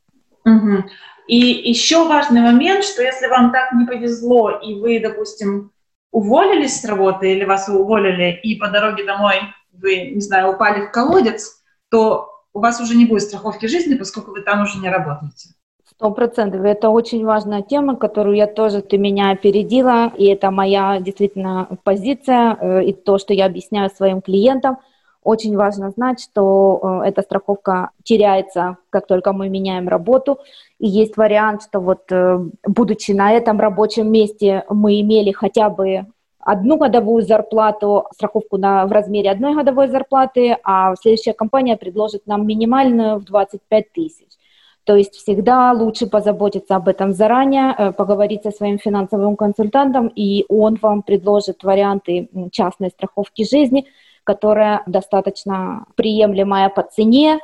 Угу. И еще важный момент, что если вам так не повезло, и вы, допустим, уволились с работы или вас уволили, и по дороге домой вы, не знаю, упали в колодец, то у вас уже не будет страховки жизни, поскольку вы там уже не работаете. Сто процентов. Это очень важная тема, которую я тоже, ты меня опередила, и это моя действительно позиция, э, и то, что я объясняю своим клиентам. Очень важно знать, что э, эта страховка теряется, как только мы меняем работу, и есть вариант, что вот э, будучи на этом рабочем месте, мы имели хотя бы одну годовую зарплату, страховку на, в размере одной годовой зарплаты, а следующая компания предложит нам минимальную в 25 тысяч. То есть всегда лучше позаботиться об этом заранее, э, поговорить со своим финансовым консультантом, и он вам предложит варианты частной страховки жизни, которая достаточно приемлемая по цене,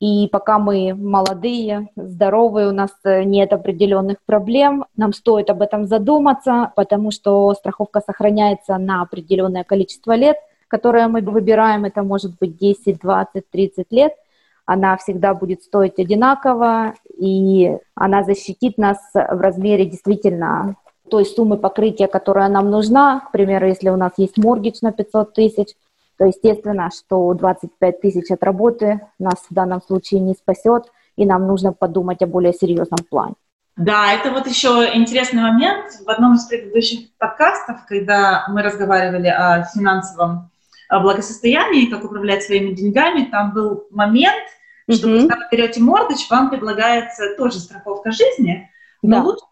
и пока мы молодые, здоровые, у нас э, нет определенных проблем, нам стоит об этом задуматься, потому что страховка сохраняется на определенное количество лет, которое мы выбираем, это может быть 10, 20, 30 лет, она всегда будет стоить одинаково, и она защитит нас в размере действительно той суммы покрытия, которая нам нужна. К примеру, если у нас есть моргич на 500 тысяч, то естественно, что 25 тысяч от работы нас в данном случае не спасет, и нам нужно подумать о более серьезном плане. Да, это вот еще интересный момент. В одном из предыдущих подкастов, когда мы разговаривали о финансовом благосостоянии, как управлять своими деньгами, там был момент, mm-hmm. что когда вы берете мордыч, вам предлагается тоже страховка жизни, но да. лучше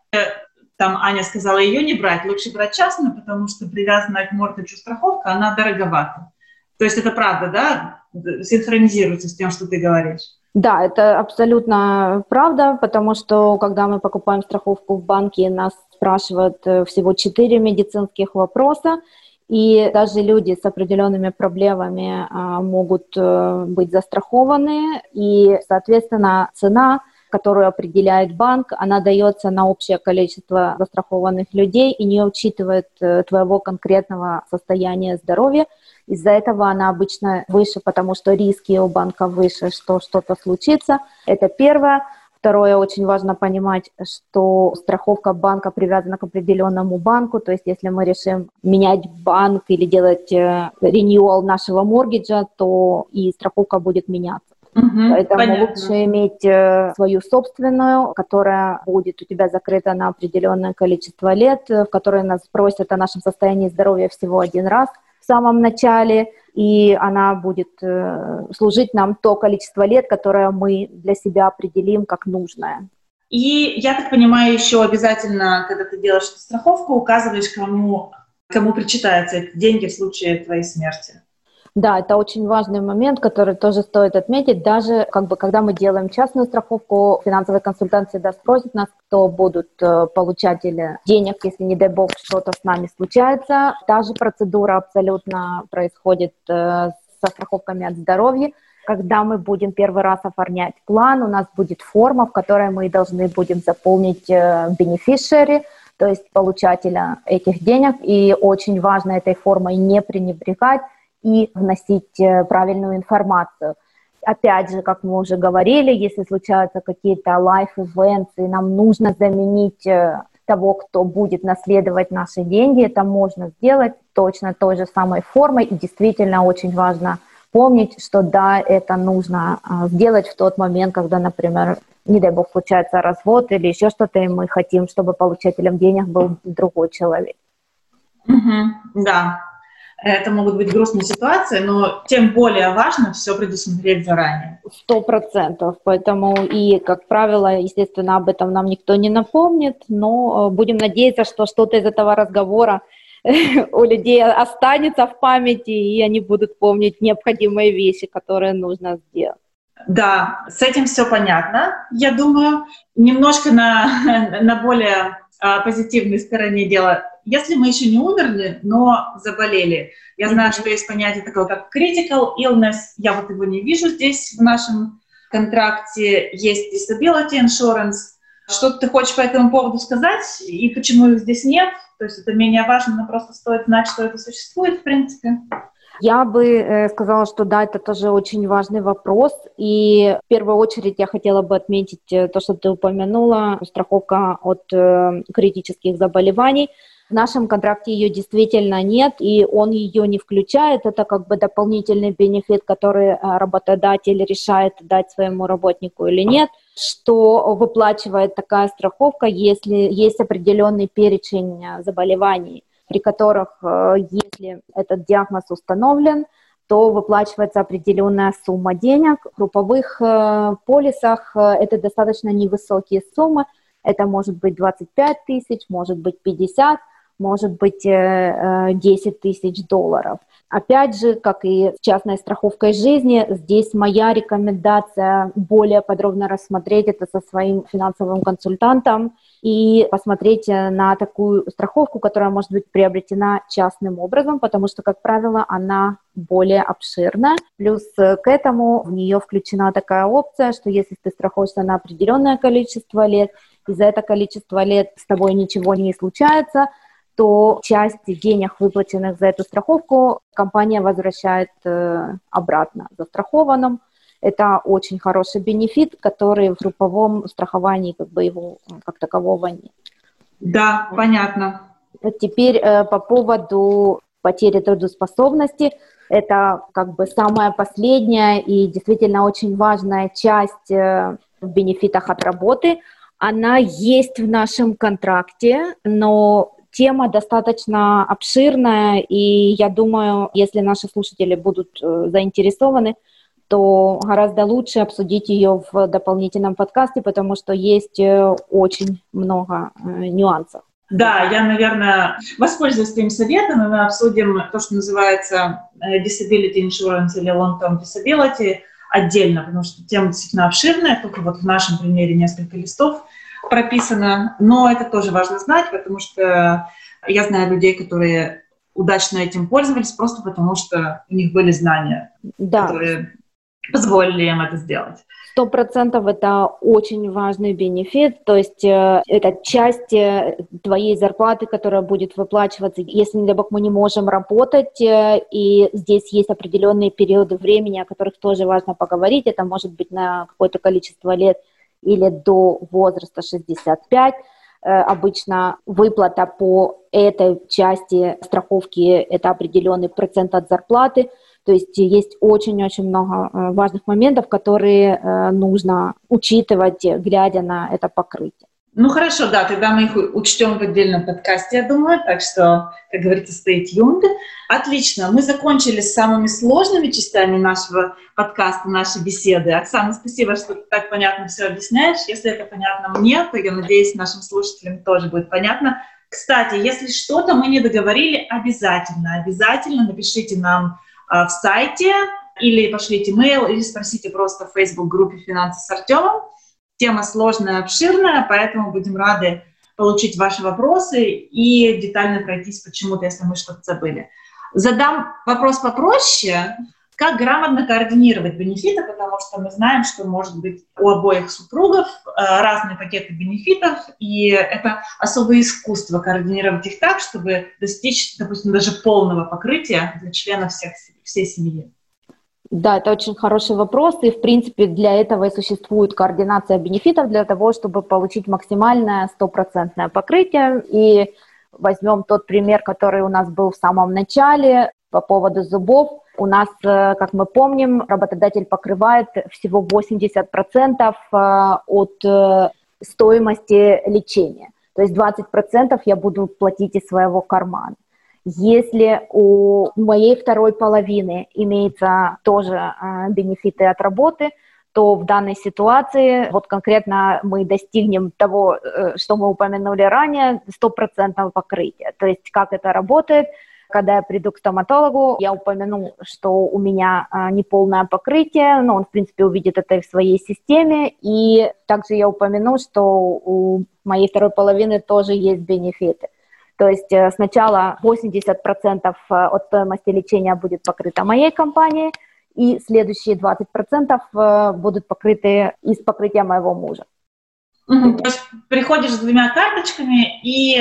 там Аня сказала ее не брать, лучше брать частную, потому что привязанная к мордочу страховка, она дороговата. То есть это правда, да, синхронизируется с тем, что ты говоришь? Да, это абсолютно правда, потому что когда мы покупаем страховку в банке, нас спрашивают э, всего четыре медицинских вопроса, и даже люди с определенными проблемами а, могут а, быть застрахованы, и, соответственно, цена, которую определяет банк, она дается на общее количество застрахованных людей и не учитывает а, твоего конкретного состояния здоровья. Из-за этого она обычно выше, потому что риски у банка выше, что что-то случится. Это первое. Второе, очень важно понимать, что страховка банка привязана к определенному банку, то есть если мы решим менять банк или делать ренюал нашего моргиджа, то и страховка будет меняться. Угу, Поэтому понятно. лучше иметь э, свою собственную, которая будет у тебя закрыта на определенное количество лет, в которой нас спросят о нашем состоянии здоровья всего один раз – в самом начале, и она будет э, служить нам то количество лет, которое мы для себя определим как нужное. И я так понимаю, еще обязательно, когда ты делаешь страховку, указываешь, кому, кому причитаются эти деньги в случае твоей смерти. Да, это очень важный момент, который тоже стоит отметить. Даже как бы, когда мы делаем частную страховку, финансовый консультант всегда спросит нас, кто будут э, получатели денег, если, не дай бог, что-то с нами случается. Та же процедура абсолютно происходит э, со страховками от здоровья. Когда мы будем первый раз оформлять план, у нас будет форма, в которой мы должны будем заполнить э, beneficiary, то есть получателя этих денег. И очень важно этой формой не пренебрегать, и вносить э, правильную информацию. Опять же, как мы уже говорили, если случаются какие-то life-events, и нам нужно заменить э, того, кто будет наследовать наши деньги, это можно сделать точно той же самой формой, и действительно очень важно помнить, что да, это нужно а, сделать в тот момент, когда, например, не дай бог, случается развод или еще что-то, и мы хотим, чтобы получателем денег был другой человек. Угу, да, это могут быть грустные ситуации, но тем более важно все предусмотреть заранее. Сто процентов. Поэтому и, как правило, естественно, об этом нам никто не напомнит, но э, будем надеяться, что что-то из этого разговора у людей останется в памяти, и они будут помнить необходимые вещи, которые нужно сделать. Да, с этим все понятно, я думаю. Немножко на, на более позитивной стороне дела если мы еще не умерли, но заболели, я знаю, что есть понятие такое, как critical illness, я вот его не вижу здесь в нашем контракте, есть disability insurance. Что ты хочешь по этому поводу сказать и почему их здесь нет? То есть это менее важно, но просто стоит знать, что это существует, в принципе. Я бы э, сказала, что да, это тоже очень важный вопрос. И в первую очередь я хотела бы отметить э, то, что ты упомянула, страховка от э, критических заболеваний. В нашем контракте ее действительно нет, и он ее не включает. Это как бы дополнительный бенефит, который работодатель решает дать своему работнику или нет. Что выплачивает такая страховка, если есть определенный перечень заболеваний, при которых, э, если этот диагноз установлен, то выплачивается определенная сумма денег. В групповых полисах это достаточно невысокие суммы. Это может быть 25 тысяч, может быть 50 может быть 10 э, э, тысяч долларов. Опять же, как и с частной страховкой жизни, здесь моя рекомендация более подробно рассмотреть это со своим финансовым консультантом и посмотреть э, на такую страховку, которая может быть приобретена частным образом, потому что, как правило, она более обширная. Плюс к этому в нее включена такая опция, что если ты страхуешься на определенное количество лет, и за это количество лет с тобой ничего не случается – то часть денег, выплаченных за эту страховку, компания возвращает э, обратно застрахованным. Это очень хороший бенефит, который в групповом страховании как бы его э, как такового нет. Да, понятно. Теперь э, по поводу потери трудоспособности. Это как бы самая последняя и действительно очень важная часть в бенефитах от работы. Она есть в нашем контракте, но Тема достаточно обширная, и я думаю, если наши слушатели будут э, заинтересованы, то гораздо лучше обсудить ее в дополнительном подкасте, потому что есть э, очень много э, нюансов. Да, я, наверное, воспользуюсь твоим советом, и мы обсудим то, что называется disability insurance или long-term disability отдельно, потому что тема действительно обширная, только вот в нашем примере несколько листов – прописано, но это тоже важно знать, потому что я знаю людей, которые удачно этим пользовались просто потому, что у них были знания, да. которые позволили им это сделать. Сто процентов это очень важный бенефит, то есть э, это часть э, твоей зарплаты, которая будет выплачиваться, если, не дай бог, мы не можем работать, э, и здесь есть определенные периоды времени, о которых тоже важно поговорить, это может быть на какое-то количество лет, или до возраста 65. Э, обычно выплата по этой части страховки – это определенный процент от зарплаты. То есть есть очень-очень много э, важных моментов, которые э, нужно учитывать, глядя на это покрытие. Ну хорошо, да, тогда мы их учтем в отдельном подкасте, я думаю, так что, как говорится, stay tuned. Отлично, мы закончили с самыми сложными частями нашего подкаста, нашей беседы. Оксана, спасибо, что ты так понятно все объясняешь. Если это понятно мне, то я надеюсь, нашим слушателям тоже будет понятно. Кстати, если что-то мы не договорили, обязательно, обязательно напишите нам э, в сайте или пошлите mail, или спросите просто в Facebook-группе «Финансы с Артемом». Тема сложная, обширная, поэтому будем рады получить ваши вопросы и детально пройтись почему-то, если мы что-то забыли. Задам вопрос попроще. Как грамотно координировать бенефиты, потому что мы знаем, что может быть у обоих супругов э, разные пакеты бенефитов, и это особое искусство координировать их так, чтобы достичь, допустим, даже полного покрытия для членов всех, всей семьи. Да, это очень хороший вопрос, и в принципе для этого и существует координация бенефитов, для того, чтобы получить максимальное стопроцентное покрытие. И возьмем тот пример, который у нас был в самом начале по поводу зубов. У нас, э, как мы помним, работодатель покрывает всего 80% э, от э, стоимости лечения. То есть 20% я буду платить из своего кармана. Если у моей второй половины имеется тоже э, бенефиты от работы, то в данной ситуации, вот конкретно мы достигнем того, э, что мы упомянули ранее, стопроцентного покрытия. То есть как это работает, когда я приду к стоматологу, я упомяну, что у меня а, неполное покрытие, но он, в принципе, увидит это в своей системе, и также я упомяну, что у моей второй половины тоже есть бенефиты. То есть э, сначала 80% э, от стоимости лечения будет покрыто моей компанией, и следующие 20% э, будут покрыты из покрытия моего мужа. Угу. То есть приходишь с двумя карточками и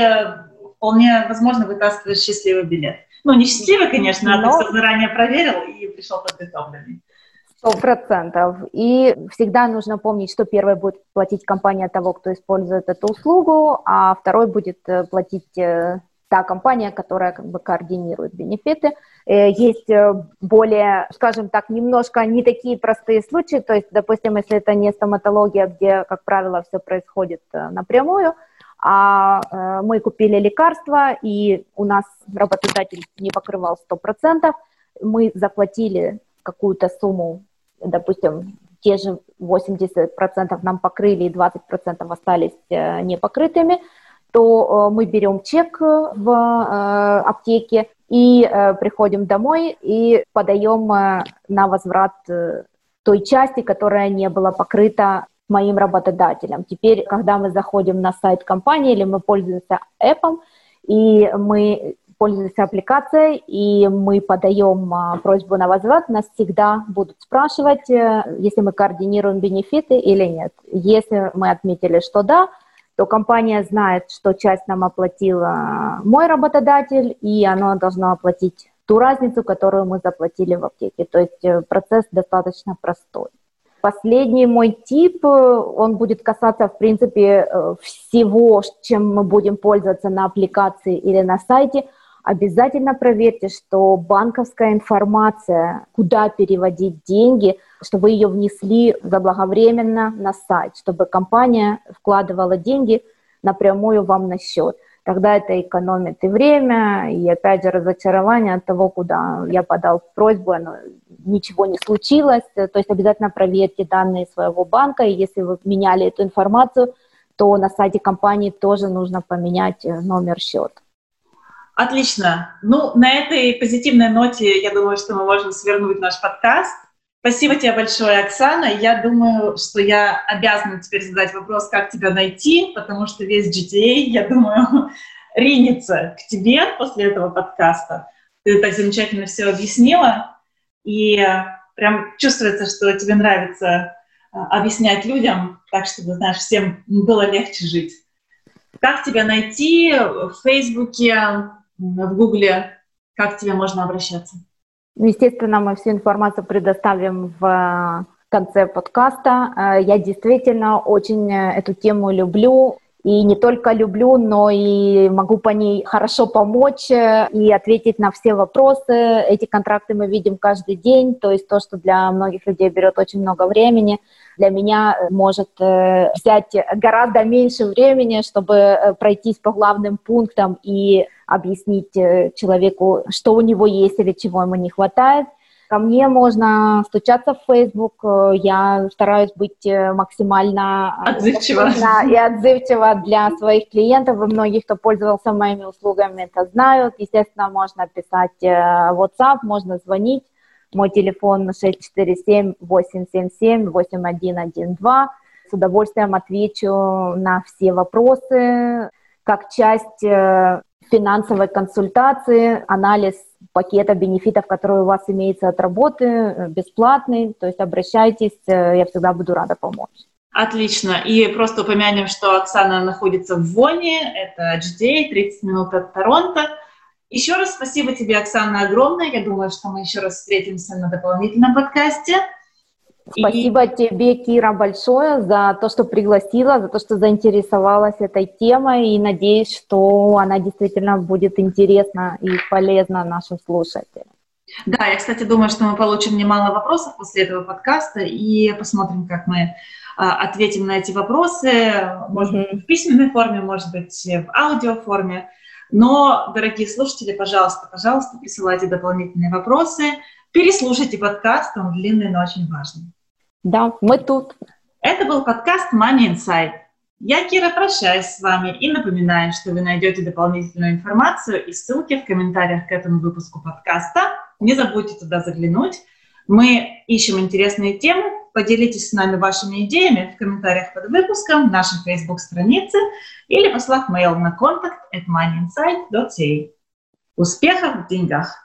вполне возможно вытаскиваешь счастливый билет. Ну, не счастливый, конечно, Но... а ты заранее проверил и пришел подготовленный. Сто процентов. И всегда нужно помнить, что первой будет платить компания того, кто использует эту услугу, а второй будет э, платить э, та компания, которая как бы координирует бенефиты. Э, есть более, скажем так, немножко не такие простые случаи, то есть, допустим, если это не стоматология, где, как правило, все происходит напрямую, а мы купили лекарства, и у нас работодатель не покрывал 100%, мы заплатили какую-то сумму, допустим, те же 80% нам покрыли, и 20% остались непокрытыми, то мы берем чек в аптеке и приходим домой и подаем на возврат той части, которая не была покрыта моим работодателем. Теперь, когда мы заходим на сайт компании или мы пользуемся эпом, и мы пользуемся аппликацией, и мы подаем а, просьбу на возврат, нас всегда будут спрашивать, э, если мы координируем бенефиты или нет. Если мы отметили, что да, то компания знает, что часть нам оплатила мой работодатель, и она должна оплатить ту разницу, которую мы заплатили в аптеке. То есть э, процесс достаточно простой. Последний мой тип, э, он будет касаться, в принципе, всего, чем мы будем пользоваться на аппликации или на сайте. Обязательно проверьте, что банковская информация, куда переводить деньги, чтобы ее внесли заблаговременно на сайт, чтобы компания вкладывала деньги напрямую вам на счет. Тогда это экономит и время, и опять же разочарование от того, куда я подал просьбу, оно, ничего не случилось. То есть обязательно проверьте данные своего банка, и если вы меняли эту информацию, то на сайте компании тоже нужно поменять э, номер счета. Отлично. Ну, на этой позитивной ноте, я думаю, что мы можем свернуть наш подкаст. Спасибо тебе большое, Оксана. Я думаю, что я обязана теперь задать вопрос, как тебя найти, потому что весь GTA, я думаю, ринется к тебе после этого подкаста. Ты так замечательно все объяснила, и прям чувствуется, что тебе нравится а, объяснять людям, так чтобы, знаешь, всем было легче жить. Как тебя найти в Фейсбуке, в Гугле? Как к тебе можно обращаться? Ну, естественно, мы всю информацию предоставим в конце подкаста. Э, я действительно очень эту тему люблю. И не только люблю, но и могу по ней хорошо помочь э, и ответить на все вопросы. Эти контракты мы видим каждый день, то есть то, что для многих людей берет очень много времени, для меня может э, взять гораздо меньше времени, чтобы пройтись по главным пунктам и объяснить э, человеку, что у него есть или чего ему не хватает. Ко мне можно стучаться в Facebook. Э, я стараюсь быть э, максимально отзывчива и отзывчива для своих клиентов. И многие, кто пользовался моими услугами, это знают. Естественно, можно писать WhatsApp, можно звонить. Мой телефон 647-877-8112. С удовольствием отвечу на все вопросы как часть финансовой консультации, анализ пакета бенефитов, которые у вас имеется от работы, э, бесплатный. То есть обращайтесь, э, я всегда буду рада помочь. Отлично. И просто упомянем, что Оксана находится в Воне, это HDA, 30 минут от Торонто. Еще раз спасибо тебе, Оксана, огромное. Я думаю, что мы еще раз встретимся на дополнительном подкасте. Спасибо и... тебе, Кира, большое за то, что пригласила, за то, что заинтересовалась этой темой, и надеюсь, что она действительно будет интересна и полезна нашим слушателям. Да, я, кстати, думаю, что мы получим немало вопросов после этого подкаста, и посмотрим, как мы а, ответим на эти вопросы, может быть, в письменной форме, может быть, в аудиоформе. Но, дорогие слушатели, пожалуйста, пожалуйста, присылайте дополнительные вопросы, переслушайте подкаст, он длинный, но очень важный. Да, мы тут. Это был подкаст Money Insight. Я, Кира, прощаюсь с вами и напоминаю, что вы найдете дополнительную информацию и ссылки в комментариях к этому выпуску подкаста. Не забудьте туда заглянуть. Мы ищем интересные темы. Поделитесь с нами вашими идеями в комментариях под выпуском, нашей Facebook-странице или послав mail на contact at moneyinsight.ca. Успехов в деньгах!